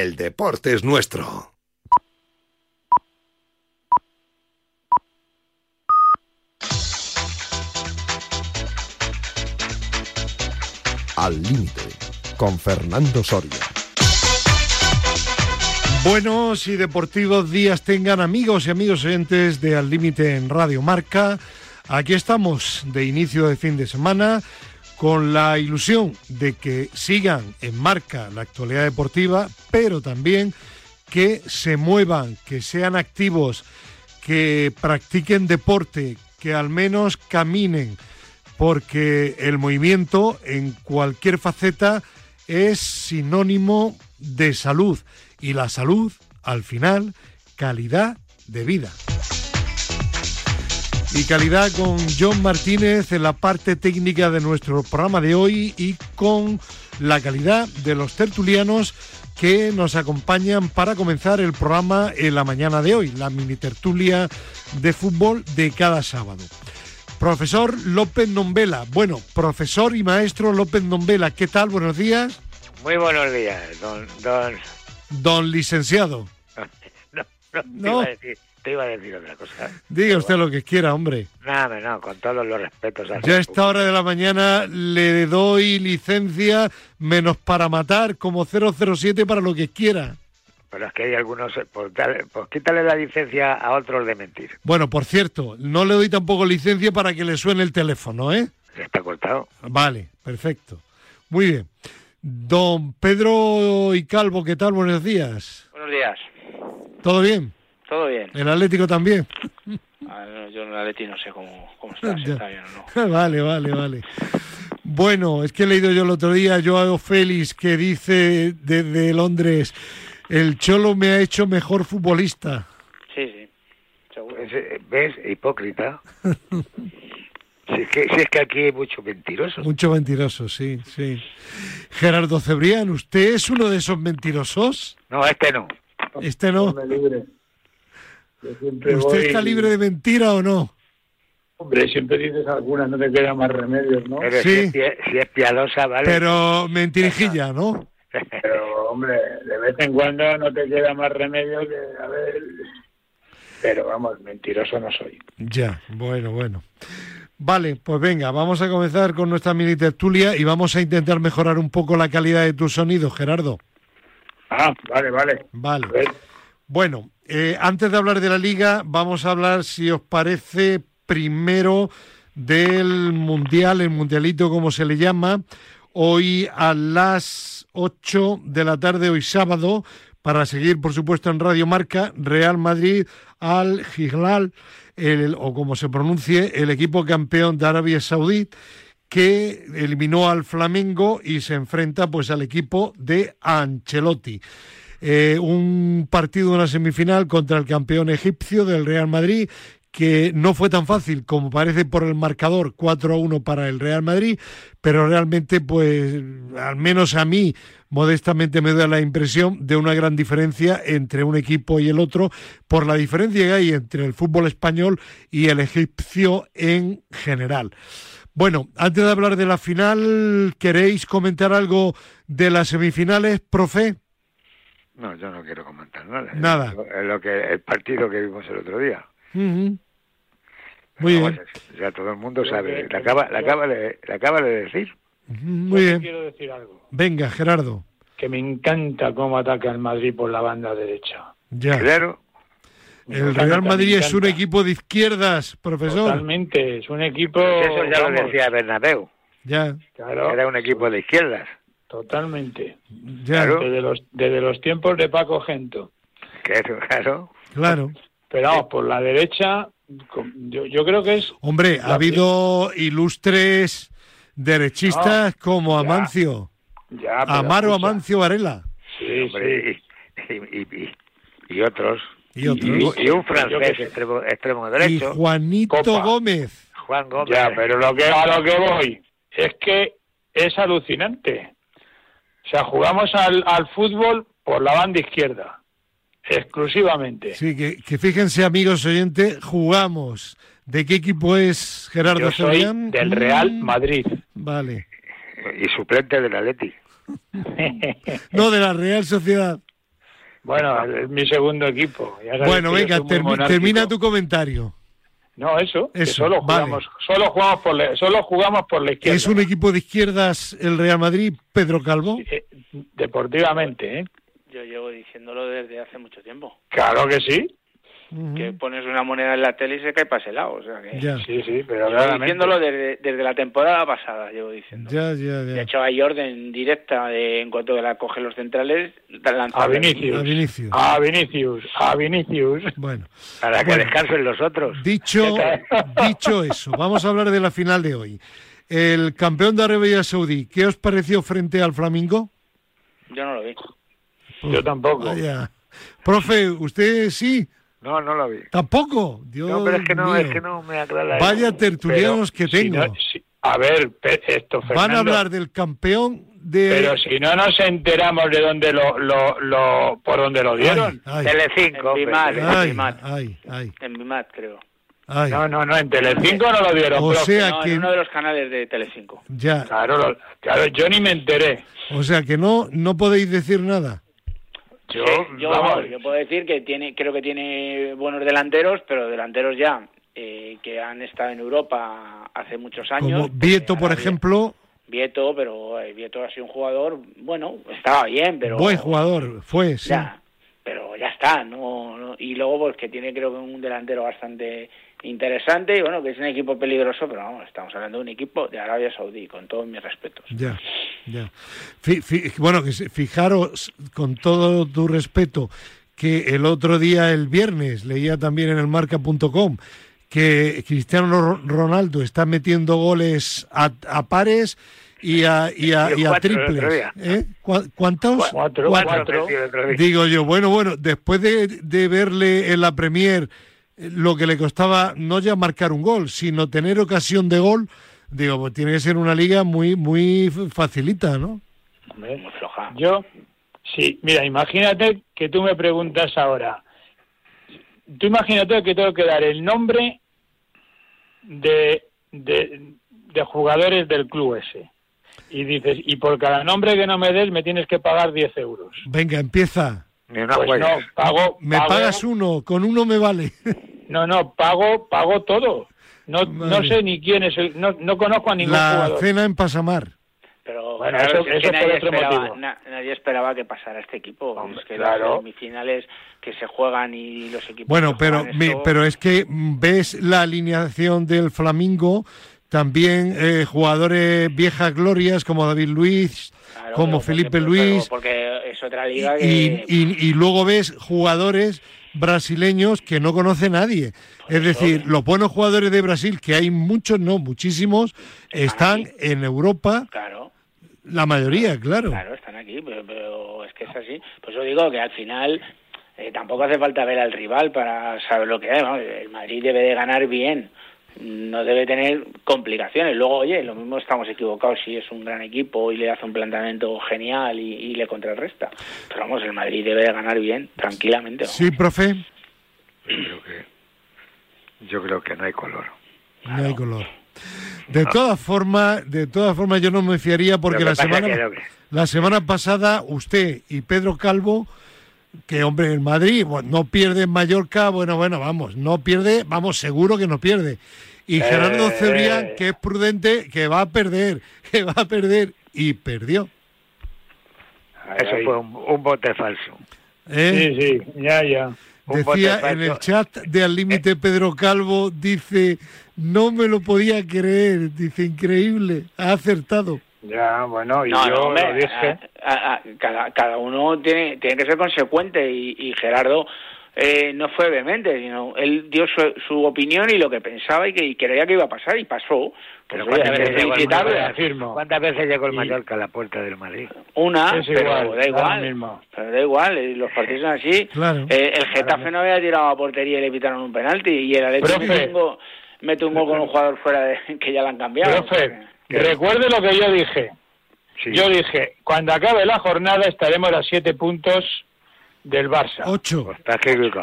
el deporte es nuestro. Al límite, con Fernando Soria. Buenos y deportivos días tengan amigos y amigos oyentes de Al Límite en Radio Marca. Aquí estamos de inicio de fin de semana con la ilusión de que sigan en marca la actualidad deportiva, pero también que se muevan, que sean activos, que practiquen deporte, que al menos caminen, porque el movimiento en cualquier faceta es sinónimo de salud y la salud, al final, calidad de vida. Y calidad con John Martínez en la parte técnica de nuestro programa de hoy y con la calidad de los tertulianos que nos acompañan para comenzar el programa en la mañana de hoy, la mini tertulia de fútbol de cada sábado. Profesor López Nombela, bueno, profesor y maestro López Nombela, ¿qué tal? Buenos días. Muy buenos días, don... Don, don licenciado. no, no, no. Te, iba decir, te, iba a decir, otra cosa. Diga usted lo que quiera, hombre. Nada, no, con todos los respetos. Ya a esta hora de la mañana le doy licencia menos para matar como 007 para lo que quiera. Pero es que hay algunos, pues, dale, pues quítale la licencia a otros de mentir. Bueno, por cierto, no le doy tampoco licencia para que le suene el teléfono, ¿eh? Está cortado. Vale, perfecto. Muy bien. Don Pedro y Calvo, ¿qué tal? Buenos días. Buenos días. ¿Todo bien? Todo bien. ¿El Atlético también? Ah, no, yo en el Atlético no sé cómo, cómo está, si está bien o no. vale, vale, vale. Bueno, es que he leído yo el otro día Joao Félix que dice desde Londres, el Cholo me ha hecho mejor futbolista. Sí, sí, seguro. ¿Ves? Hipócrita. Si es, que, si es que aquí hay mucho mentiroso. Mucho mentiroso, sí, sí. Gerardo Cebrián, ¿usted es uno de esos mentirosos? No, este no. Este no. Libre. ¿Usted voy... está libre de mentira o no? Hombre, siempre dices algunas, no te queda más remedios, ¿no? Pero Sí. si, es, si es piadosa, ¿vale? Pero mentirijilla, ¿no? Pero, hombre, de vez en cuando no te queda más remedio que, a ver... Pero vamos, mentiroso no soy. Ya, bueno, bueno. Vale, pues venga, vamos a comenzar con nuestra mini tertulia y vamos a intentar mejorar un poco la calidad de tu sonido, Gerardo. Ah, vale, vale. Vale. Bueno, eh, antes de hablar de la liga, vamos a hablar, si os parece, primero del Mundial, el Mundialito como se le llama, hoy a las 8 de la tarde, hoy sábado, para seguir, por supuesto, en Radio Marca, Real Madrid al el, o como se pronuncie, el equipo campeón de Arabia Saudí, que eliminó al Flamengo y se enfrenta pues al equipo de Ancelotti. Eh, un partido, una semifinal contra el campeón egipcio del Real Madrid, que no fue tan fácil como parece por el marcador 4 a 1 para el Real Madrid, pero realmente, pues, al menos a mí, modestamente me da la impresión de una gran diferencia entre un equipo y el otro, por la diferencia que hay entre el fútbol español y el egipcio en general. Bueno, antes de hablar de la final, ¿queréis comentar algo de las semifinales, profe? No, yo no quiero comentar nada. Nada. Es lo, que, el partido que vimos el otro día. Ujú. Muy Vamos, bien, Ya todo el mundo sabe. que- Le acaba, le acaba, de, le acaba de decir. Muy yo bien. quiero decir algo. Venga, Gerardo. Que me encanta cómo ataca el Madrid por la banda derecha. Ya. Claro. Me El encanta, Real Madrid es un equipo de izquierdas, profesor. Totalmente, es un equipo... Eso ya lo decía Bernabéu. Ya, Claro, Era un equipo de izquierdas. Totalmente. ya, Claro. Desde los, desde los tiempos de Paco Gento. Claro, claro. claro. Pero vamos, por la derecha, yo, yo creo que es... Hombre, ha habido ilustres derechistas como. Amancio, Ya, Amaro escucha, Amancio Varela Sí, sí. Hombre, y, y, y- y otros. y otros. Y, y un francés extremo, extremo Y derecho. Juanito Copa. Gómez. Juan Gómez. Ya, pero lo que, a lo que voy es que es alucinante. O sea, jugamos al, al fútbol por la banda izquierda, exclusivamente. Sí, que, que fíjense, amigos oyentes, jugamos. ¿De qué equipo es Gerardo Yo soy del Real Mm, Madrid. Vale. Y suplente del Atleti. No, de la Real Sociedad. Bueno, es mi segundo equipo. Ya sabes Bueno, venga, monárquico. termina tu comentario. No, eso, que solo vale. jugamos, solo jugamos por la, solo jugamos por la izquierda. ¿Es un equipo de izquierdas el Real Madrid, Pedro Calvo? Eh, deportivamente, ¿eh? Yo llevo diciéndolo desde hace mucho tiempo. Claro que sí. Que pones una moneda en la tele y se cae para ese lado. O sea que... Ya, Sí, sí, pero diciéndolo desde, desde la temporada pasada, llevo diciendo. ya, ya, De ya. hecho, hay orden directa de, en cuanto que la cogen los centrales, lanzar A Vinicius. A Vinicius. A Vinicius, a Vinicius. Bueno, Para que Bueno. descansen los otros. dicho, dicho eso, vamos a hablar de la final de hoy. El campeón de Arabia Saudí, ¿qué os pareció frente al Flamingo? Yo no lo vi. Yo tampoco. Vaya. Profe, ¿usted sí? No, no lo vi. ¿Tampoco? Dios No, pero es que no, mío. es que no me aclara. Vaya eso. tertulianos que si tengo. no- si- a ver, esto, Van Fernando, a hablar del campeón de... Pero si no nos enteramos de dónde lo, lo, lo por dónde lo dieron. Ay, Telecinco. En. Bimat, ay, Bimat. ay, ay, En Bimat, creo. ay. No, no, no, en Telecinco no lo dieron. O sea No, que... en uno de los canales de Telecinco. Ya, Claro, lo- claro, yo ni me enteré. o sea que no, no podéis decir nada. Yo, Sí, yo, vamos, yo puedo decir que tiene, creo que tiene buenos delanteros, pero delanteros ya eh, que han estado en Europa hace muchos años. Como Vieto, por ejemplo, Vieto, pero eh, Vieto ha sido un jugador, bueno, estaba bien, pero buen jugador, fue, sí. ya, pero ya está, no, no- y luego pues que tiene creo que un delantero bastante interesante y bueno que es un equipo peligroso, pero vamos, estamos hablando de un equipo de Arabia Saudí, con todos mis respetos. Ya, ya. Bueno, fijaros, con todo tu respeto, que el otro día, el viernes, leía también en el marca.com que Cristiano Ro- Ronaldo está metiendo goles a, a pares y a, y a, Y cuatro triples. ¿Eh? ¿Cu- ¿Cuántos? Cuatro, Cuatro. cuatro. Digo yo, bueno, bueno, después de, de verle en la Premier lo que le costaba no ya marcar un gol, sino tener ocasión de gol, digo, pues tiene que ser una liga muy, muy facilita, ¿no? hombre, Muy floja. yo, sí, mira, imagínate que tú me preguntas ahora. Tú imagínate que tengo que dar el nombre de, de, de jugadores del club ese. Y dices, y por cada nombre que no me des me tienes que pagar 10 euros. Venga, empieza. Ni una Pues no, pago, Me pagas uno, con uno me vale. No, no, pago, pago todo. No, no sé ni quién es el, no, no conozco a ningún La jugador. cena en Pasamar. Pero Bueno, claro, eso- es que eso nadie, otro esperaba, motivo. na- nadie esperaba que pasara este equipo. Hombre, es que claro. las semifinales que se juegan y los equipos Bueno, que pero, esto- pero es que mm, ves la alineación del Flamingo, también eh, jugadores viejas glorias como David Luiz, Claro, como porque- Felipe pero- Luis, porque es otra y, liga y luego ves jugadores brasileños que no conoce nadie. Es decir, los buenos jugadores de Brasil, que hay muchos, no, muchísimos, están en Europa, Claro, la mayoría, claro. claro, están aquí, pero, pero es que es así. Pues yo digo que al final eh, tampoco hace falta ver al rival para saber lo que. ¿no? El Madrid debe de ganar bien, no debe tener complicaciones. Luego, oye, lo mismo estamos equivocados si es un gran equipo y le hace un planteamiento genial y, y le contrarresta. Pero vamos, el Madrid debe de ganar bien, tranquilamente. vamos. Sí, profe, Yo creo que, yo creo que no hay color. no hay color. De todas formas, de todas formas yo no me fiaría porque la semana que lo que- la semana pasada usted y Pedro Calvo que hombre, el Madrid no pierde en Mallorca, bueno, bueno, vamos, no pierde, vamos, seguro que no pierde. Y Gerardo Eh. Cebrián, que es prudente, que va a perder, que va a perder, y perdió. Eso fue un, un bote falso. ¿eh? Sí, sí, ya, ya. un Decía en el chat de Al Límite Pedro Calvo, dice, no me lo podía creer, dice, increíble, ha acertado. Ya, bueno, y No, yo no, hombre, lo dije. a- a- a- cada, cada uno tiene, tiene que ser consecuente y, y Gerardo eh, no fue vehemente, sino él dio su, su opinión y lo que pensaba y que y creía que iba a pasar y pasó. Pero Pues, ¿cuántas veces, llegó el. ¿Cuántas veces llegó el Y- Mallorca a la puerta del Madrid? Una, Es pero igual, da igual. mismo. Pero da igual, eh, los partidos son así. Claro. Eh, el Getafe no había tirado a portería y le pitaron un penalti y el Atlético mete un gol con un jugador fuera de, que ya lo han cambiado. Profe, recuerde lo que yo dije. Sí. Yo dije, cuando acabe la jornada estaremos a siete puntos del Barça. Ocho. Pues.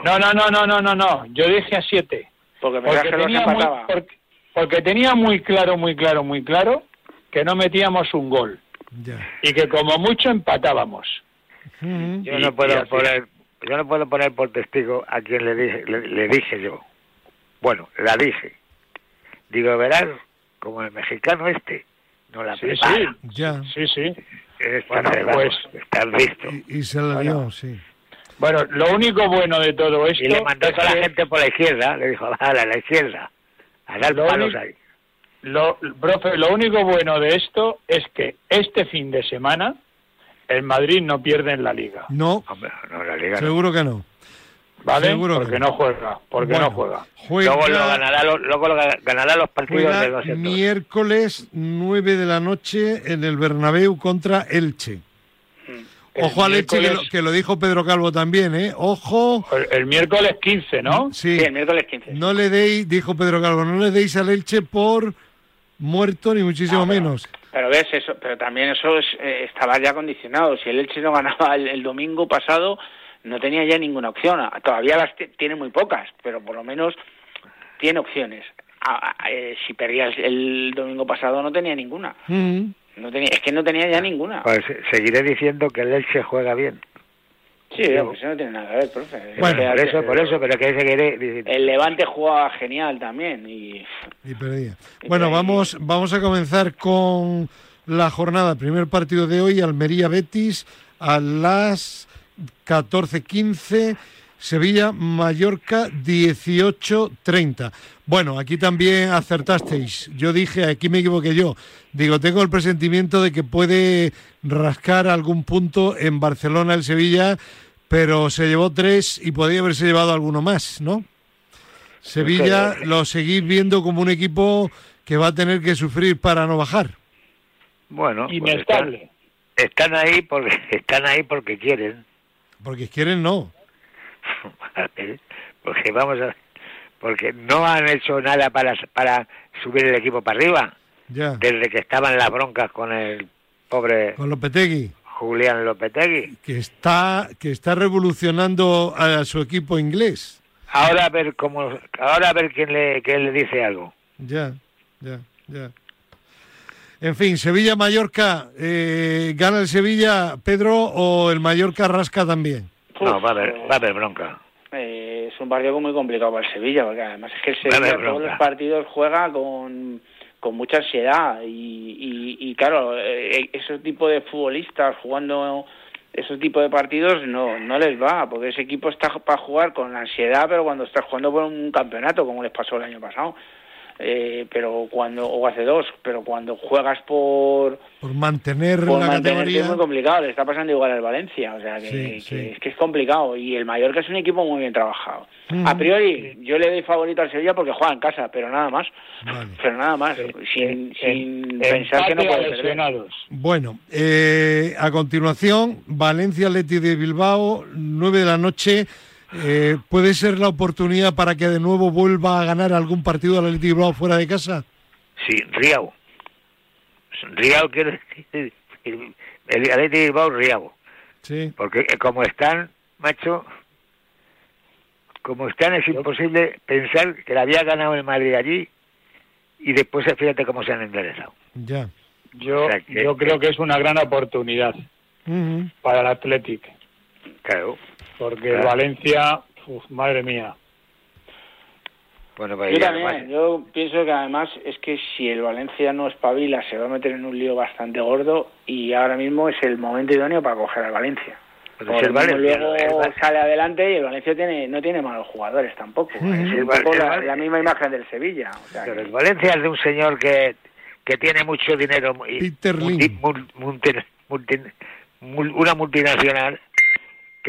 No, no, no, no, no, no, no. Yo dije a siete. Porque Porque tenía, muy, empataba. porque, porque tenía muy claro, muy claro, muy claro que no metíamos un gol Ya. y que como mucho empatábamos. Yo no puedo poner yo no puedo poner por testigo a quien le dije, le, le dije yo. Bueno, la dije. Digo, verás, como el mexicano este, no la Sí, prepara. sí. Ya. Sí, sí. Está, Bueno, vamos, pues- está listo. Y, y se la dio, sí. Bueno, lo único bueno de todo esto Y le mandó a es la que gente por la izquierda, le dijo, a la izquierda, a dar Lo palos ahí. lo, profe, lo único bueno de esto es que este fin de semana el Madrid no pierde en la liga, No, Hombre, no, la liga no. seguro que no. ¿vale? Seguro que porque no. no juega, porque Bueno, no juega. Juega, Luego, lo ganará, lo- luego lo ga- ganará los partidos juega de dos. miércoles 9 de la noche en el Bernabéu contra Elche. Ojo al El Elche, que lo, miércoles- que lo dijo Pedro Calvo también, ¿eh? Ojo. El, el miércoles 15, ¿no? Sí, Sí, el miércoles 15. no le deis, dijo Pedro Calvo, no le deis al Elche por muerto ni muchísimo No, pero- menos. Pero ves eso, pero también eso es, eh, estaba ya condicionado. Si el Elche no ganaba el, el domingo pasado, no tenía ya ninguna opción. Ah, Todavía las ti- tiene muy pocas, pero por lo menos tiene opciones. Ah, ah, eh, si perdía el, el domingo pasado no tenía ninguna. Mm. No tenía, es que no tenía ya ninguna. Pues seguiré diciendo que el Elche juega bien. Sí, pues eso no tiene nada que ver, profe. Bueno, Es Por que- eso, por eso, pero que seguiré diciendo. El Levante jugaba genial también y Y perdía. Y Bueno, perdía. vamos, vamos a comenzar con la jornada. Primer partido de hoy, Almería Betis, a las 14.15. Sevilla, Mallorca, 18.30. Bueno, aquí también acertasteis. Yo dije, aquí me equivoqué yo. Digo, tengo el presentimiento de que puede rascar algún punto en Barcelona el Sevilla, pero se llevó tres y podría haberse llevado alguno más, ¿no? Sevilla lo seguís viendo como un equipo que va a tener que sufrir para no bajar. Bueno, pues están, están ahí porque están ahí porque quieren. Porque quieren no. Porque vamos a porque no han hecho nada para para subir el equipo para arriba Ya. desde que estaban las broncas con el pobre Con Lopetegui, Julián Lopetegui. que está, que está revolucionando a su equipo inglés. Ahora a ver cómo ahora a ver quién le quién le dice algo. Ya, ya, ya. En fin, Sevilla-Mallorca, eh, ¿gana el Sevilla, Pedro, o el Mallorca rasca también? No, va a haber eh, va a haber bronca. Eh, es un partido muy complicado para el Sevilla, porque además es que el Sevilla bronca. todos los partidos juega con, con mucha ansiedad y, y, y claro, eh, esos tipos de futbolistas jugando esos tipos de partidos no, no les va, porque ese equipo está para jugar con ansiedad, pero cuando estás jugando por un campeonato, como les pasó el año pasado. Eh, pero cuando o hace dos pero cuando juegas por Por mantener por la categoría. es muy complicado, le está pasando igual al Valencia, o sea que, Sí, que sí. es que es complicado y el Mallorca es un equipo muy bien trabajado. Ujú. A priori yo le doy favorito al Sevilla porque juega en casa, pero nada más, Vale. pero nada más, sin, sin pensar que no puede perder. Bueno, eh, a continuación, Valencia Atleti de Bilbao, 9 de la noche. Eh, ¿Puede ser la oportunidad para que de nuevo vuelva a ganar algún partido del Atleti de Bilbao fuera de casa? Sí, Riau. Riau quiere decir el Atleti de Bilbao Riau, Sí. porque eh, como están, macho, como están es imposible pensar que la había ganado el Madrid allí y después fíjate cómo se han enderezado. Ya. Yo, O sea que- yo creo que es una gran oportunidad para el Athletic, Claro. Porque el Claro. Valencia, uf, madre mía, Bueno, pues Yo ya también, yo pienso que además es que si el Valencia no espabila se va a meter en un lío bastante gordo y ahora mismo es el momento idóneo para coger al Valencia. Pero Porque si el Valencia, luego el sale adelante y el Valencia tiene no tiene malos jugadores tampoco. Es El un poco el la, misma imagen del Sevilla. o sea Pero que- el Valencia es de un señor que, que tiene mucho dinero. y Peter multi- multi- multi- mul- una multinacional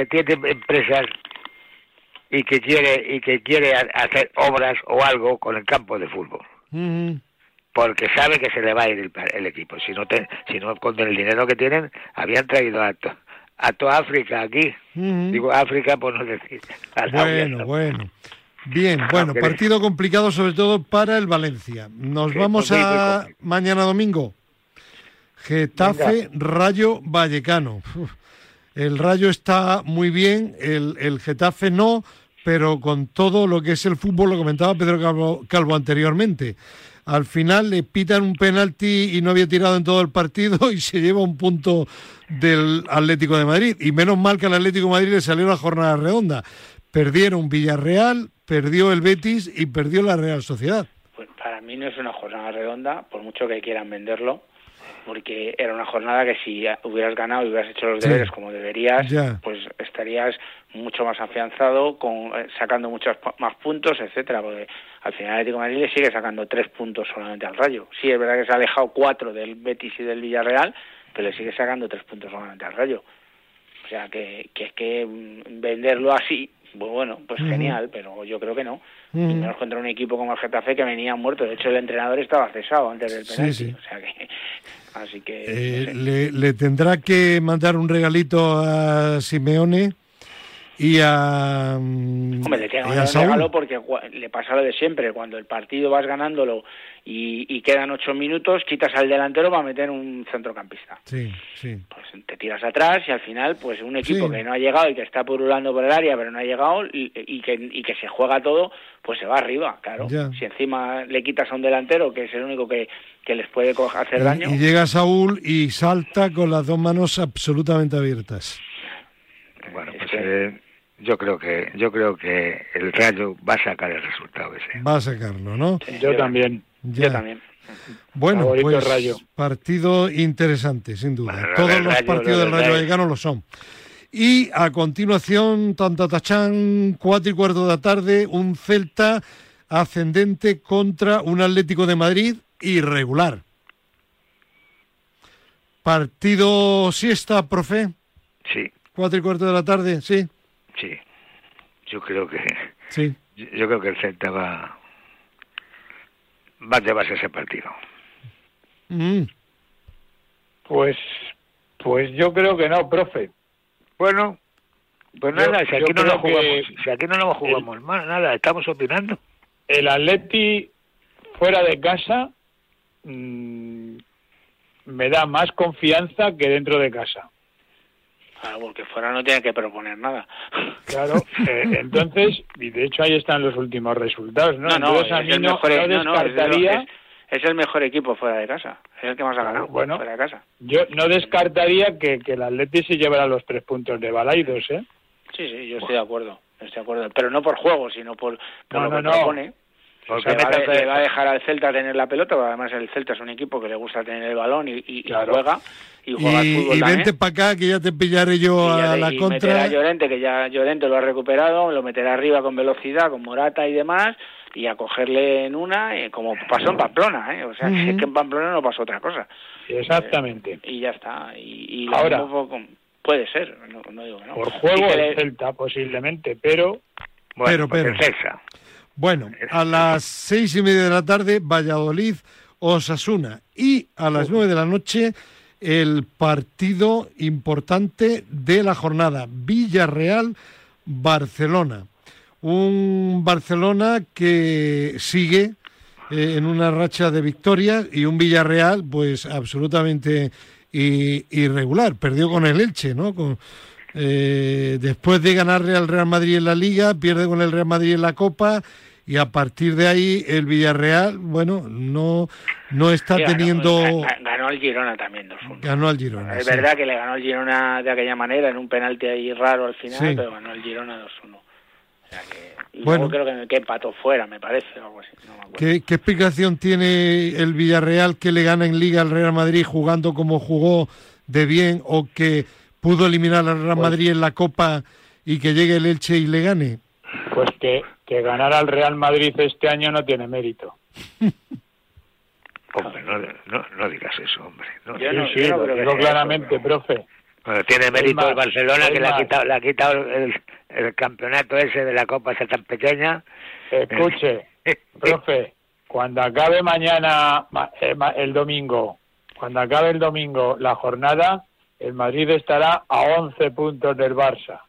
que tiene empresas y que quiere y que quiere ha- hacer obras o algo con el campo de fútbol porque sabe que se le va a ir el, el equipo si no te- si no con el dinero que tienen habían traído a, to- a toda África aquí digo África por no decir Bueno, ¿no? bueno. Bien, bueno, partido complicado sobre todo para el Valencia. Nos Sí, vamos a mañana domingo. Getafe, Rayo, Vallecano. Uf, El Rayo está muy bien, el, el Getafe no, pero con todo lo que es el fútbol, lo comentaba Pedro Calvo, Calvo anteriormente. al final le pitan un penalti y no había tirado en todo el partido y se lleva un punto del Atlético de Madrid. Y menos mal que al Atlético de Madrid le salió la jornada redonda. Perdieron Villarreal, perdió el Betis y perdió la Real Sociedad. Pues para mí no es una jornada redonda, por mucho que quieran venderlo, porque era una jornada que si hubieras ganado y hubieras hecho los deberes como deberías, pues estarías mucho más afianzado, con, eh, sacando muchos más puntos, etcétera, porque al final el Atlético de Madrid le sigue sacando tres puntos solamente al Rayo. Sí, es verdad que se ha alejado cuatro del Betis y del Villarreal, pero le sigue sacando tres puntos solamente al Rayo. O sea, que, que es que mm, venderlo así, pues bueno, pues genial, pero yo creo que no. Y menos contra un equipo como el Getafe que venía muerto. De hecho, el entrenador estaba cesado antes del penalti. O sea que, así que... Eh, le, le tendrá que mandar un regalito a Simeone y a, mm, Hombre, le tiene un regalo porque le pasa lo de siempre, cuando el partido vas ganándolo y, quedan ocho minutos, quitas al delantero para meter un centrocampista. Sí, sí. Pues te tiras atrás y al final, pues un equipo que no ha llegado y que está purulando por el área, pero no ha llegado y, que, y que se juega todo, pues se va arriba, claro. Si encima le quitas a un delantero, que es el único que, que les puede hacer daño. Y llega Saúl y salta con las dos manos absolutamente abiertas. Bueno, pues eh, yo creo que yo creo que el Rayo va a sacar el resultado ese. Va a sacarlo, ¿no? yo, también. Yo también. Bueno, pues rayo. partido interesante, sin duda. Todos los partidos del Rayo Vallecano lo son. Y a continuación, Tachán, cuatro y cuarto de la tarde, un Celta ascendente contra un Atlético de Madrid irregular. Partido siesta, profe. Sí. Cuatro y cuarto de la tarde, sí. Sí, yo creo que sí. yo, creo que el Celta va va a llevarse ese partido. Mm. Pues pues yo creo que no, profe. Bueno, pues nada, si aquí, no lo jugamos, si aquí no lo jugamos más, nada, estamos opinando. El Atleti fuera de casa mm, me da más confianza que dentro de casa. Claro, porque fuera no tiene que proponer nada. Claro, eh, entonces, y de hecho ahí están los últimos resultados, ¿no? No, es, el mejor, descartaría... es, el mejor equipo fuera de casa, es el que más ha ganado bueno, fuera de casa. Yo no descartaría que, que el Atleti se llevara los tres puntos de Balaidos, ¿eh? Sí, sí, yo estoy de acuerdo, estoy de acuerdo, pero no por juego, sino por, por lo que propone. Porque le va, a dejar al Celta tener la pelota, porque además el Celta es un equipo que le gusta tener el balón y, y juega y juega y, fútbol y vente para acá que ya te pillaré yo a la contra. Meterá a Llorente, que ya Llorente lo ha recuperado, lo meterá arriba con velocidad, con Morata y demás, y a cogerle en una, eh, como pasó en Pamplona, ¿eh? O sea, que en Pamplona no pasó otra cosa. Exactamente. Eh, y ya está. Y, y Ahora, puede ser, no, digo no. Por juego el Celta, posiblemente, pero... Bueno, pero, pero. Bueno, a las seis y media de la tarde, Valladolid, Osasuna. Y a las nueve de la noche, el partido importante de la jornada, Villarreal-Barcelona. Un Barcelona que sigue eh, en una racha de victorias y un Villarreal pues absolutamente irregular. Perdió con el Elche, ¿no? eh, después de ganarle al Real Madrid en la Liga, pierde con el Real Madrid en la Copa y a partir de ahí el Villarreal, bueno, no, no está teniendo... Ganó, al Girona también 2-1. Ganó al Girona. Es verdad que le ganó al Girona de aquella manera, en un penalti ahí raro al final, pero ganó al Girona 2-1. O sea que... Y bueno, creo que, que empató fuera, me parece, algo así. ¿Qué, ¿Qué, explicación tiene el Villarreal que le gana en Liga al Real Madrid jugando como jugó de bien o que pudo eliminar al Real pues Madrid en la Copa y que llegue el Elche y le gane? Pues que que ganar al Real Madrid este año no tiene mérito. hombre, no, no, digas eso, hombre. No, yo no, sí, lo digo claramente, profe. Bueno, tiene mérito el Barcelona que le ha quitado, le ha quitado el, campeonato ese de la Copa esa tan pequeña. Escuche, profe, cuando acabe mañana, eh, el domingo, cuando acabe el domingo la jornada, el Madrid estará a 11 puntos del Barça.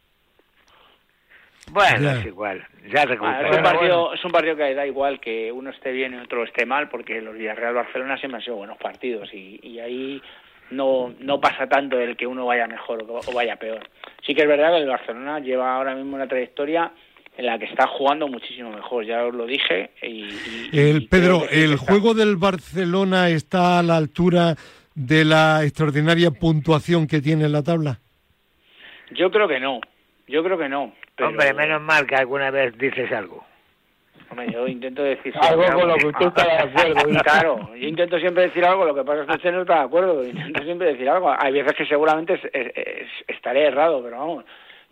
Bueno, es igual. Ya ah, es, un partido, es un partido que da igual que uno esté bien y otro esté mal, porque los Villarreal Barcelona siempre han sido buenos partidos y, y ahí no, no pasa tanto el que uno vaya mejor o vaya peor. Sí que es verdad que el Barcelona lleva ahora mismo una trayectoria en la que está jugando muchísimo mejor, ya os lo dije. Y, el, Pedro, ¿el juego del Barcelona está a la altura de la extraordinaria puntuación que tiene en la tabla? Yo creo que no, yo creo que no. Hombre, menos mal que alguna vez dices algo. Hombre, yo intento decir algo con lo que usted está de acuerdo. claro, yo intento siempre decir algo, lo que pasa es que usted no está de acuerdo. Intento siempre decir algo. Hay veces que seguramente estaré errado, pero vamos.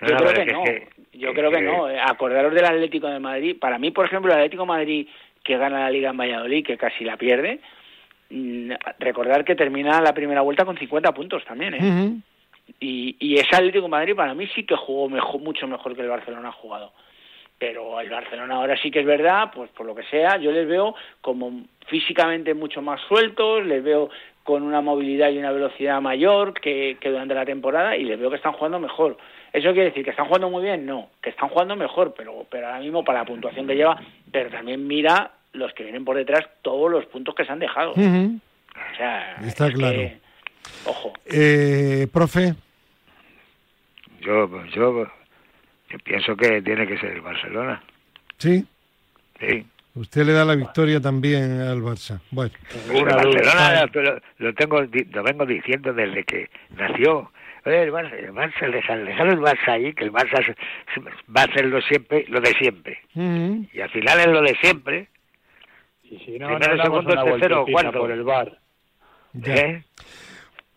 Yo creo que no. yo creo que no. Acordaros del Atlético de Madrid. Para mí, por ejemplo, el Atlético de Madrid que gana la Liga en Valladolid, que casi la pierde, mm, recordar que termina la primera vuelta con 50 puntos también, ¿eh? Y, y ese Atlético de Madrid para mí sí que jugó mejor, mucho mejor que el Barcelona ha jugado pero el Barcelona ahora sí que es verdad, pues por lo que sea, yo les veo como físicamente mucho más sueltos, les veo con una movilidad y una velocidad mayor que, durante la temporada y les veo que están jugando mejor. ¿Eso quiere decir que están jugando muy bien? No, que están jugando mejor, pero, pero ahora mismo para la puntuación que lleva, pero también mira los que vienen por detrás todos los puntos que se han dejado. O sea, está claro. Ojo. Eh, profe. Yo, yo yo pienso que tiene que ser el Barcelona. ¿Sí? Sí. Usted le da la victoria también al Barça. Bueno. el Barcelona lo, tengo, lo vengo diciendo desde que nació. el Barça, el Barça, dejar, el Barça ahí, que el Barça va a hacer lo siempre, lo de siempre. Y al final es lo de siempre. Y si no, Primero, segundo, tercero, cuarto. por el bar. ¿Eh?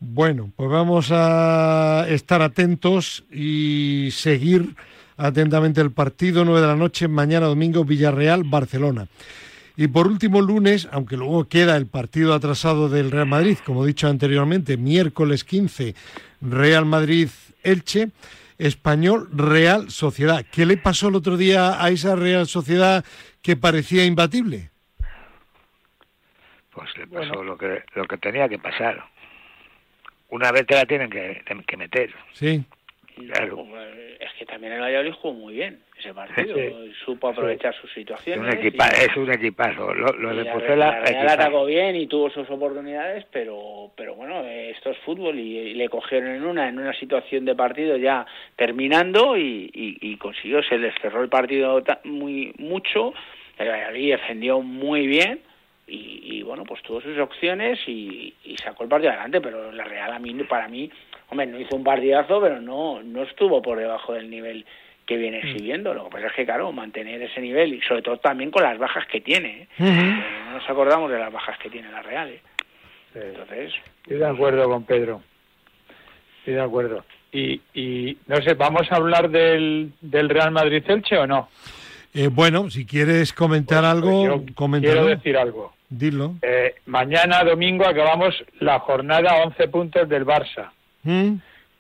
Bueno, pues vamos a estar atentos y seguir atentamente el partido, 9 de la noche, mañana domingo, Villarreal, Barcelona. Y por último, lunes, aunque luego queda el partido atrasado del Real Madrid, como he dicho anteriormente, miércoles 15, Real Madrid-Elche, Español Real Sociedad. ¿Qué le pasó el otro día a esa Real Sociedad que parecía imbatible? Pues le pasó lo, que, lo que tenía que pasar. Una vez te la tienen que, que meter. Sí. Claro. Es que también el Valladolid jugó muy bien ese partido, supo aprovechar sus situaciones. es un equipazo, lo, de Pucela... La atacó bien y tuvo sus oportunidades, pero pero bueno, esto es fútbol y, le cogieron en una en una situación de partido ya terminando y, y, consiguió, se les cerró el partido muy mucho, el Valladolid defendió muy bien y, bueno, pues tuvo sus opciones y, sacó el partido adelante, pero la Real a mí, para mí hombre, no hizo un partidazo, pero no, no estuvo por debajo del nivel que viene mm. exhibiendo. Lo que pasa es que, claro, mantener ese nivel y sobre todo también con las bajas que tiene. ¿eh? Eh, no nos acordamos de las bajas que tiene la Real. ¿eh? Entonces. Estoy de acuerdo con Pedro. Estoy de acuerdo. Y, y no sé, ¿vamos a hablar del, del Real Madrid-Elche o no? Bueno, si quieres comentar pues, algo, pues Quiero decir algo. Dilo. mañana, domingo, acabamos la jornada 11 puntos del Barça. ¿Mm?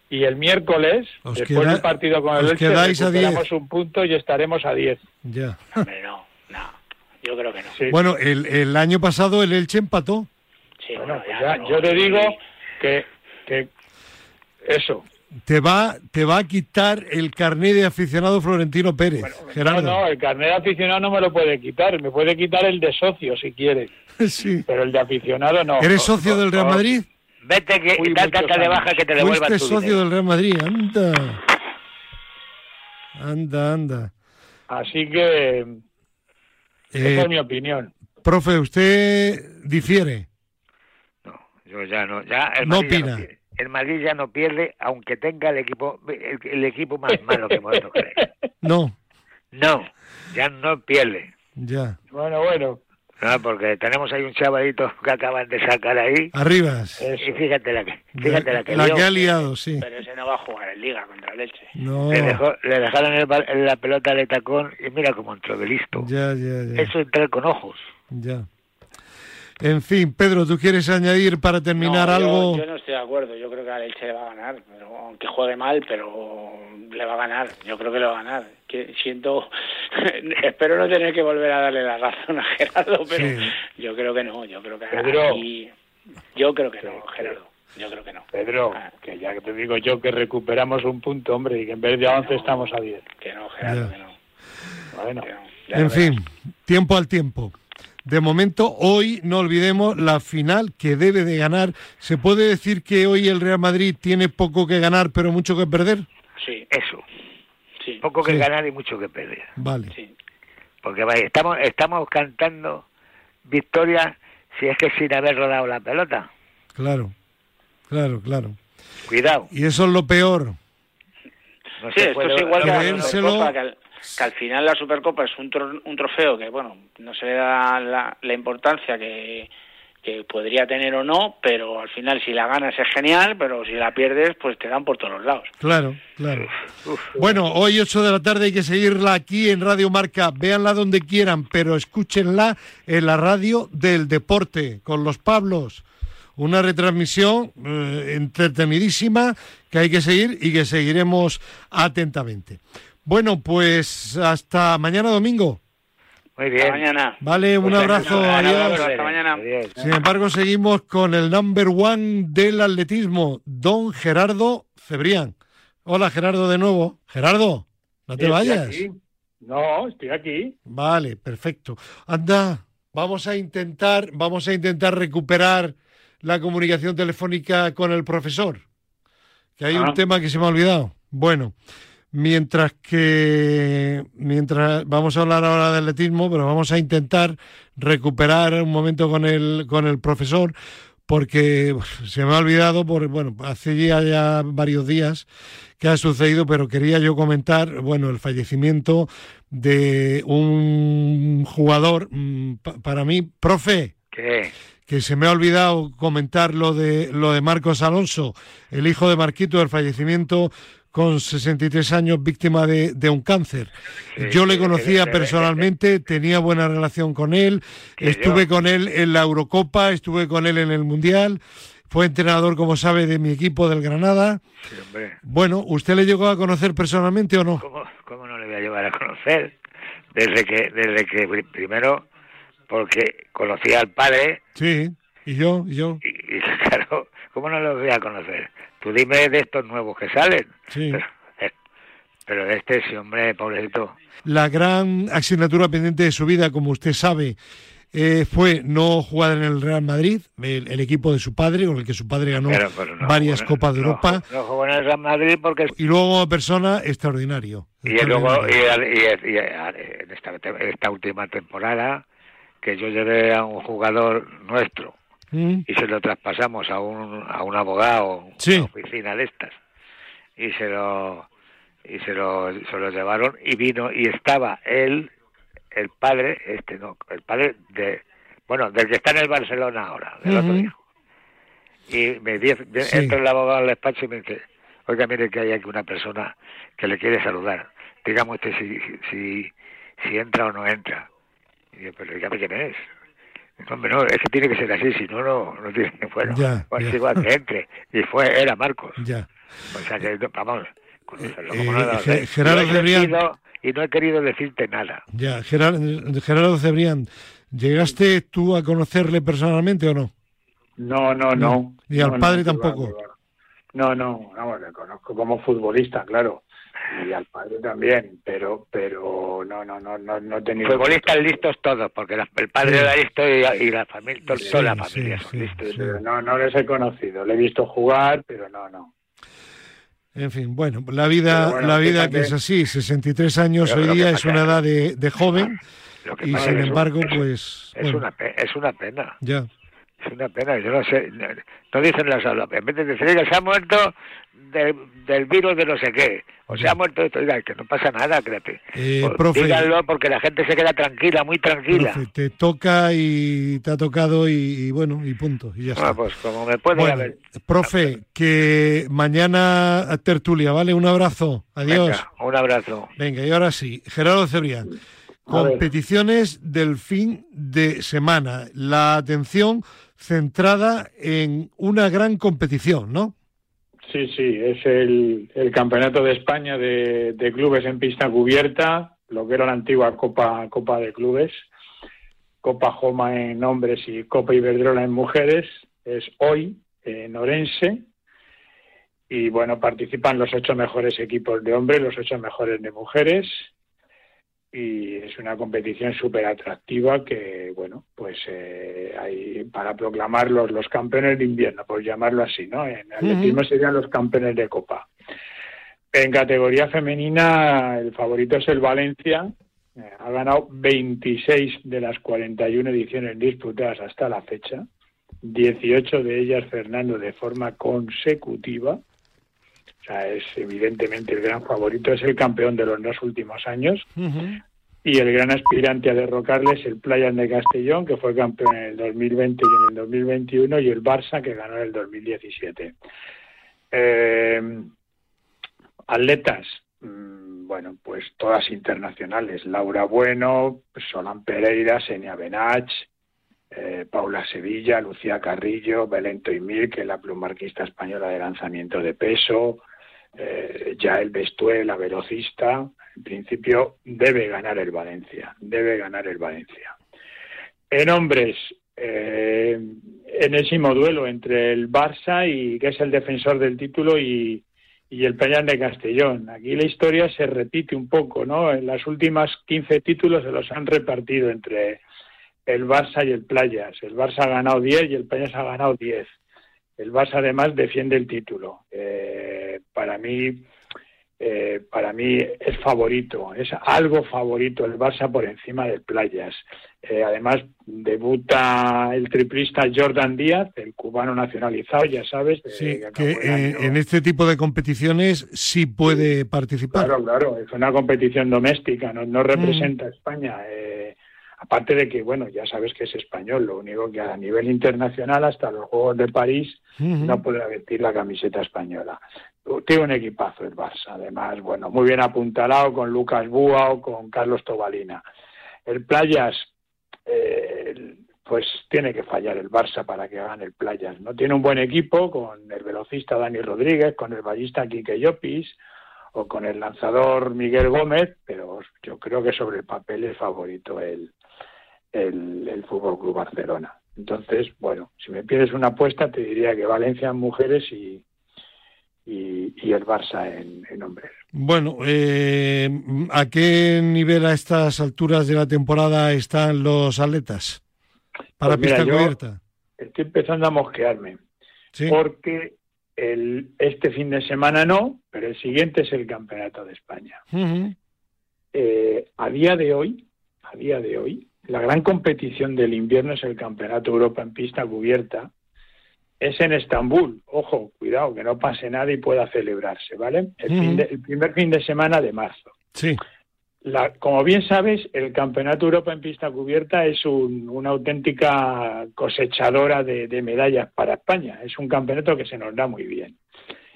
Y el miércoles, después del partido con el Elche, recuperamos un punto y estaremos a 10. Ya. no, no, yo creo que no. Bueno, el, el, año pasado el Elche empató. Sí, bueno, pues yo te digo que, que eso, te va, te va a quitar el carnet de aficionado Florentino Pérez. No, no, el carnet de aficionado no me lo puede quitar. Me puede quitar el de socio si quiere. sí. Pero el de aficionado no. ¿Eres socio del Real Madrid? Vete que da de baja que te devuelva tu socio del Real Madrid, anda. Anda, anda. Así que esa es eh, mi opinión. Profe, ¿usted difiere? No, yo ya no, ya el no opina. El Madrid ya no pierde, aunque tenga el equipo el, equipo más malo que hemos No. No, ya no pierde. Ya. Bueno, bueno. No, porque tenemos ahí un chavalito que acaban de sacar ahí. Arriba. Y fíjate la que, fíjate la que, la que ha liado, sí. Pero ese no va a jugar en Liga contra el Elche. No. Le, dejó, le dejaron el, la pelota de tacón y mira cómo entró de listo. Ya, ya, ya. Eso entrar con ojos. Ya. En fin, Pedro, ¿tú quieres añadir para terminar algo? Yo no estoy de acuerdo. Yo creo que al Elche le va a ganar, aunque juegue mal, pero le va a ganar. Yo creo que le va a ganar. Que siento, espero no tener que volver a darle la razón a Gerardo, pero yo creo que no. Yo creo que Pedro, yo creo que no, Gerardo. Yo creo que no. Pedro, ah. que ya que te digo yo que recuperamos un punto, hombre, y que en vez de a 11 estamos a 10. Que no, Gerardo, que no. Bueno. en fin, tiempo al tiempo. De momento, hoy no olvidemos la final que debe de ganar. ¿Se puede decir que hoy el Real Madrid tiene poco que ganar pero mucho que perder? Sí, eso. Poco que ganar y mucho que perder. Vale. Porque estamos, estamos cantando victoria si es que sin haber rodado la pelota. Claro, claro, claro. Cuidado. Y eso es lo peor. sí, esto es igual que, que, al, final la Supercopa es un, un trofeo que, bueno, no se le da la importancia que, que podría tener o no, pero al final si la ganas es genial, pero si la pierdes, pues te dan por todos los lados. Claro, claro. Bueno, hoy 8 de la tarde hay que seguirla aquí en Radio Marca. Véanla donde quieran, pero escúchenla en la radio del deporte, con los Pablos. Una retransmisión eh, entretenidísima que hay que seguir y que seguiremos atentamente. Bueno, pues hasta mañana domingo. Muy bien. mañana. Vale, un pues abrazo. adiós. Hasta mañana. Sin embargo, seguimos con el number one del atletismo, don Gerardo Cebrián. Hola, Gerardo, de nuevo. Gerardo, no te vayas. No, estoy aquí. Vale, perfecto. Anda, vamos a intentar, vamos a intentar recuperar la comunicación telefónica con el profesor. Que hay un ah. tema que se me ha olvidado. Bueno. Mientras que, mientras vamos a hablar ahora de atletismo, pero vamos a intentar recuperar un momento con el, con el profesor, porque se me ha olvidado, por, bueno, hace ya, ya varios días que ha sucedido, pero quería yo comentar, bueno, el fallecimiento de un jugador, mm, para mí, profe. ¿Qué? que se me ha olvidado comentar lo de lo de Marcos Alonso, el hijo de Marquito, el fallecimiento con 63 años víctima de, un cáncer. yo le conocía personalmente, tenía buena relación con él, estuve con él en la Eurocopa, estuve con él en el Mundial, fue entrenador, como sabe, de mi equipo del Granada. bueno, ¿usted le llegó a conocer personalmente o no? ¿Cómo, no le voy a llevar a conocer? Desde que, desde que primero, porque conocía al padre. Sí, y yo, y yo. Y, claro, ¿cómo no lo voy a conocer? Tú dime de estos nuevos que salen. Sí. Pero, de este sí, hombre, pobrecito. La gran asignatura pendiente de su vida, como usted sabe, eh, fue no jugar en el Real Madrid, el, equipo de su padre, con el que su padre ganó varias Copas de Europa. No, jugó en el Real Madrid porque... Y luego persona extraordinario. Y luego, y, en esta, esta última temporada, que yo llevé a un jugador nuestro, Mm. y se lo traspasamos a un, a un abogado, sí. una oficina de estas, y se lo y se lo, se lo llevaron y vino y estaba él, el padre, este no, el padre de, bueno, del que está en el Barcelona ahora, del otro hijo. Y me dice, entra el abogado al despacho y me dice, oiga, mire que hay aquí una persona que le quiere saludar, digamos usted si, si, si entra o no entra. Y yo, pero dígame quién es. Hombre, no, es que tiene que ser así, si no, no, no tiene, bueno, ya, pues ya. igual que entre. Y fue, era Marcos. Ya. O sea que, vamos, conocerlo, eh, eh, Gerardo Cebrián. Y no he querido decirte nada. Ya, Gerardo, Gerardo Cebrián, ¿llegaste tú a conocerle personalmente o no? No, no, no. ¿Y al padre tampoco? No, no, no, le conozco como futbolista, claro y al padre también, pero pero no no no no no tenido futbolistas listos todos, porque el padre era listo y, la familia toda la familia son listos. no no les he conocido, le he visto jugar, pero no no. En fin, bueno, la vida la vida que es así, 63 años hoy día es una edad de, de joven y sin embargo pues es una es una pena. Ya. Es una pena, yo no sé, no, dicen las en vez de decir que se ha muerto del virus de no sé qué, o se ha muerto esto, oiga, que no pasa nada, créate. Eh, profe, Díganlo porque la gente se queda tranquila, muy tranquila. te toca y te ha tocado y, bueno, y punto, y ya está. pues como me puede haber... Profe, que mañana tertulia, ¿vale? Un abrazo, adiós. un abrazo. Venga, y ahora sí, Gerardo Cebrián. Competiciones del fin de semana. La atención centrada en una gran competición, ¿no? Sí, sí, es el, Campeonato de España de, clubes en pista cubierta, lo que era la antigua Copa, Copa de Clubes, Copa Joma en hombres y Copa Iberdrola en mujeres. Es hoy en Orense. Y bueno, participan los ocho mejores equipos de hombres, los ocho mejores de mujeres y es una competición súper atractiva que, bueno, pues eh, hay para proclamarlos los campeones de invierno, por llamarlo así, ¿no? En atletismo serían los campeones de Copa. En categoría femenina, el favorito es el Valencia. Eh, ha ganado 26 de las 41 ediciones disputadas hasta la fecha. 18 de ellas, Fernando, de forma consecutiva. O sea, es evidentemente el gran favorito, es el campeón de los dos últimos años. Y el gran aspirante a derrocarle es el Playas de Castellón, que fue campeón en el 2020 y en el 2021, y el Barça, que ganó en el 2017. Eh, atletas, mm, bueno, pues todas internacionales. Laura Bueno, Solán Pereira, Senia Benach, eh, Paula Sevilla, Lucía Carrillo, Belén Toimir, que es la plumarquista española de lanzamiento de peso, eh, Yael Bestué, la velocista. En principio debe ganar el Valencia, debe ganar el Valencia. En hombres, eh, enésimo duelo entre el Barça y que es el defensor del título y, el Peñán de Castellón. Aquí la historia se repite un poco, ¿no? En las últimas 15 títulos se los han repartido entre el Barça y el Playas. El Barça ha ganado 10 y el Playas ha ganado 10. El Barça además defiende el título. Eh, para mí eh, para mí es favorito, es algo favorito el Barça por encima del Playas. Eh, además, debuta el triplista Jordan Díaz, el cubano nacionalizado, ya sabes. Sí, que, eh, en este tipo de competiciones sí puede participar. Claro, claro, es una competición doméstica, no, no representa a España. Aparte de que, bueno, ya sabes que es español, lo único que a nivel internacional, hasta los Juegos de París, no podrá vestir la camiseta española tiene un equipazo el Barça, además, bueno, muy bien apuntalado con Lucas Búa o con Carlos Tobalina. El Playas, eh, pues tiene que fallar el Barça para que hagan el Playas, ¿no? Tiene un buen equipo con el velocista Dani Rodríguez, con el ballista Quique Llopis o con el lanzador Miguel Gómez, pero yo creo que sobre el papel es favorito el, el, el Fútbol Club Barcelona. Entonces, bueno, si me pides una apuesta, te diría que Valencia en mujeres y, y, el Barça en, hombres. Bueno, eh, ¿a qué nivel a estas alturas de la temporada están los atletas para pues pista cubierta? Estoy empezando a mosquearme, porque el, este fin de semana no, pero el siguiente es el Campeonato de España. Eh, a día de hoy, a día de hoy, la gran competición del invierno es el Campeonato Europa en pista cubierta, es en Estambul. Ojo, cuidado, que no pase nada y pueda celebrarse, ¿vale? El, primer fin de semana de marzo. Sí. La, como bien sabes, el Campeonato Europa en pista cubierta es una auténtica cosechadora de, de, medallas para España. Es un campeonato que se nos da muy bien.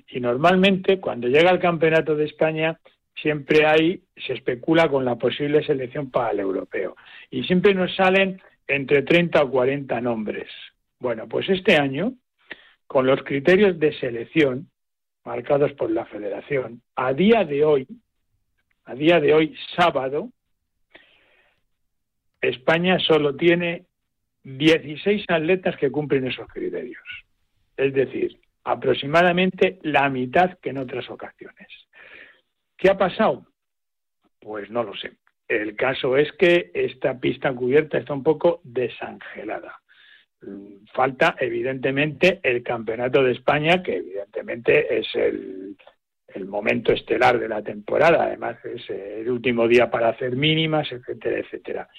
Y normalmente, cuando llega el Campeonato de España, siempre hay, se especula con la posible selección para el europeo. Y siempre nos salen entre 30 o 40 nombres. Bueno, pues este año con los criterios de selección marcados por la federación, a día de hoy, a día de hoy, sábado, España solo tiene 16 atletas que cumplen esos criterios. Es decir, aproximadamente la mitad que en otras ocasiones. ¿Qué ha pasado? Pues no lo sé. El caso es que esta pista cubierta está un poco desangelada. Falta, evidentemente, el Campeonato de España, que evidentemente es el, momento estelar de la temporada. Además, es el último día para hacer mínimas, etcétera, etcétera.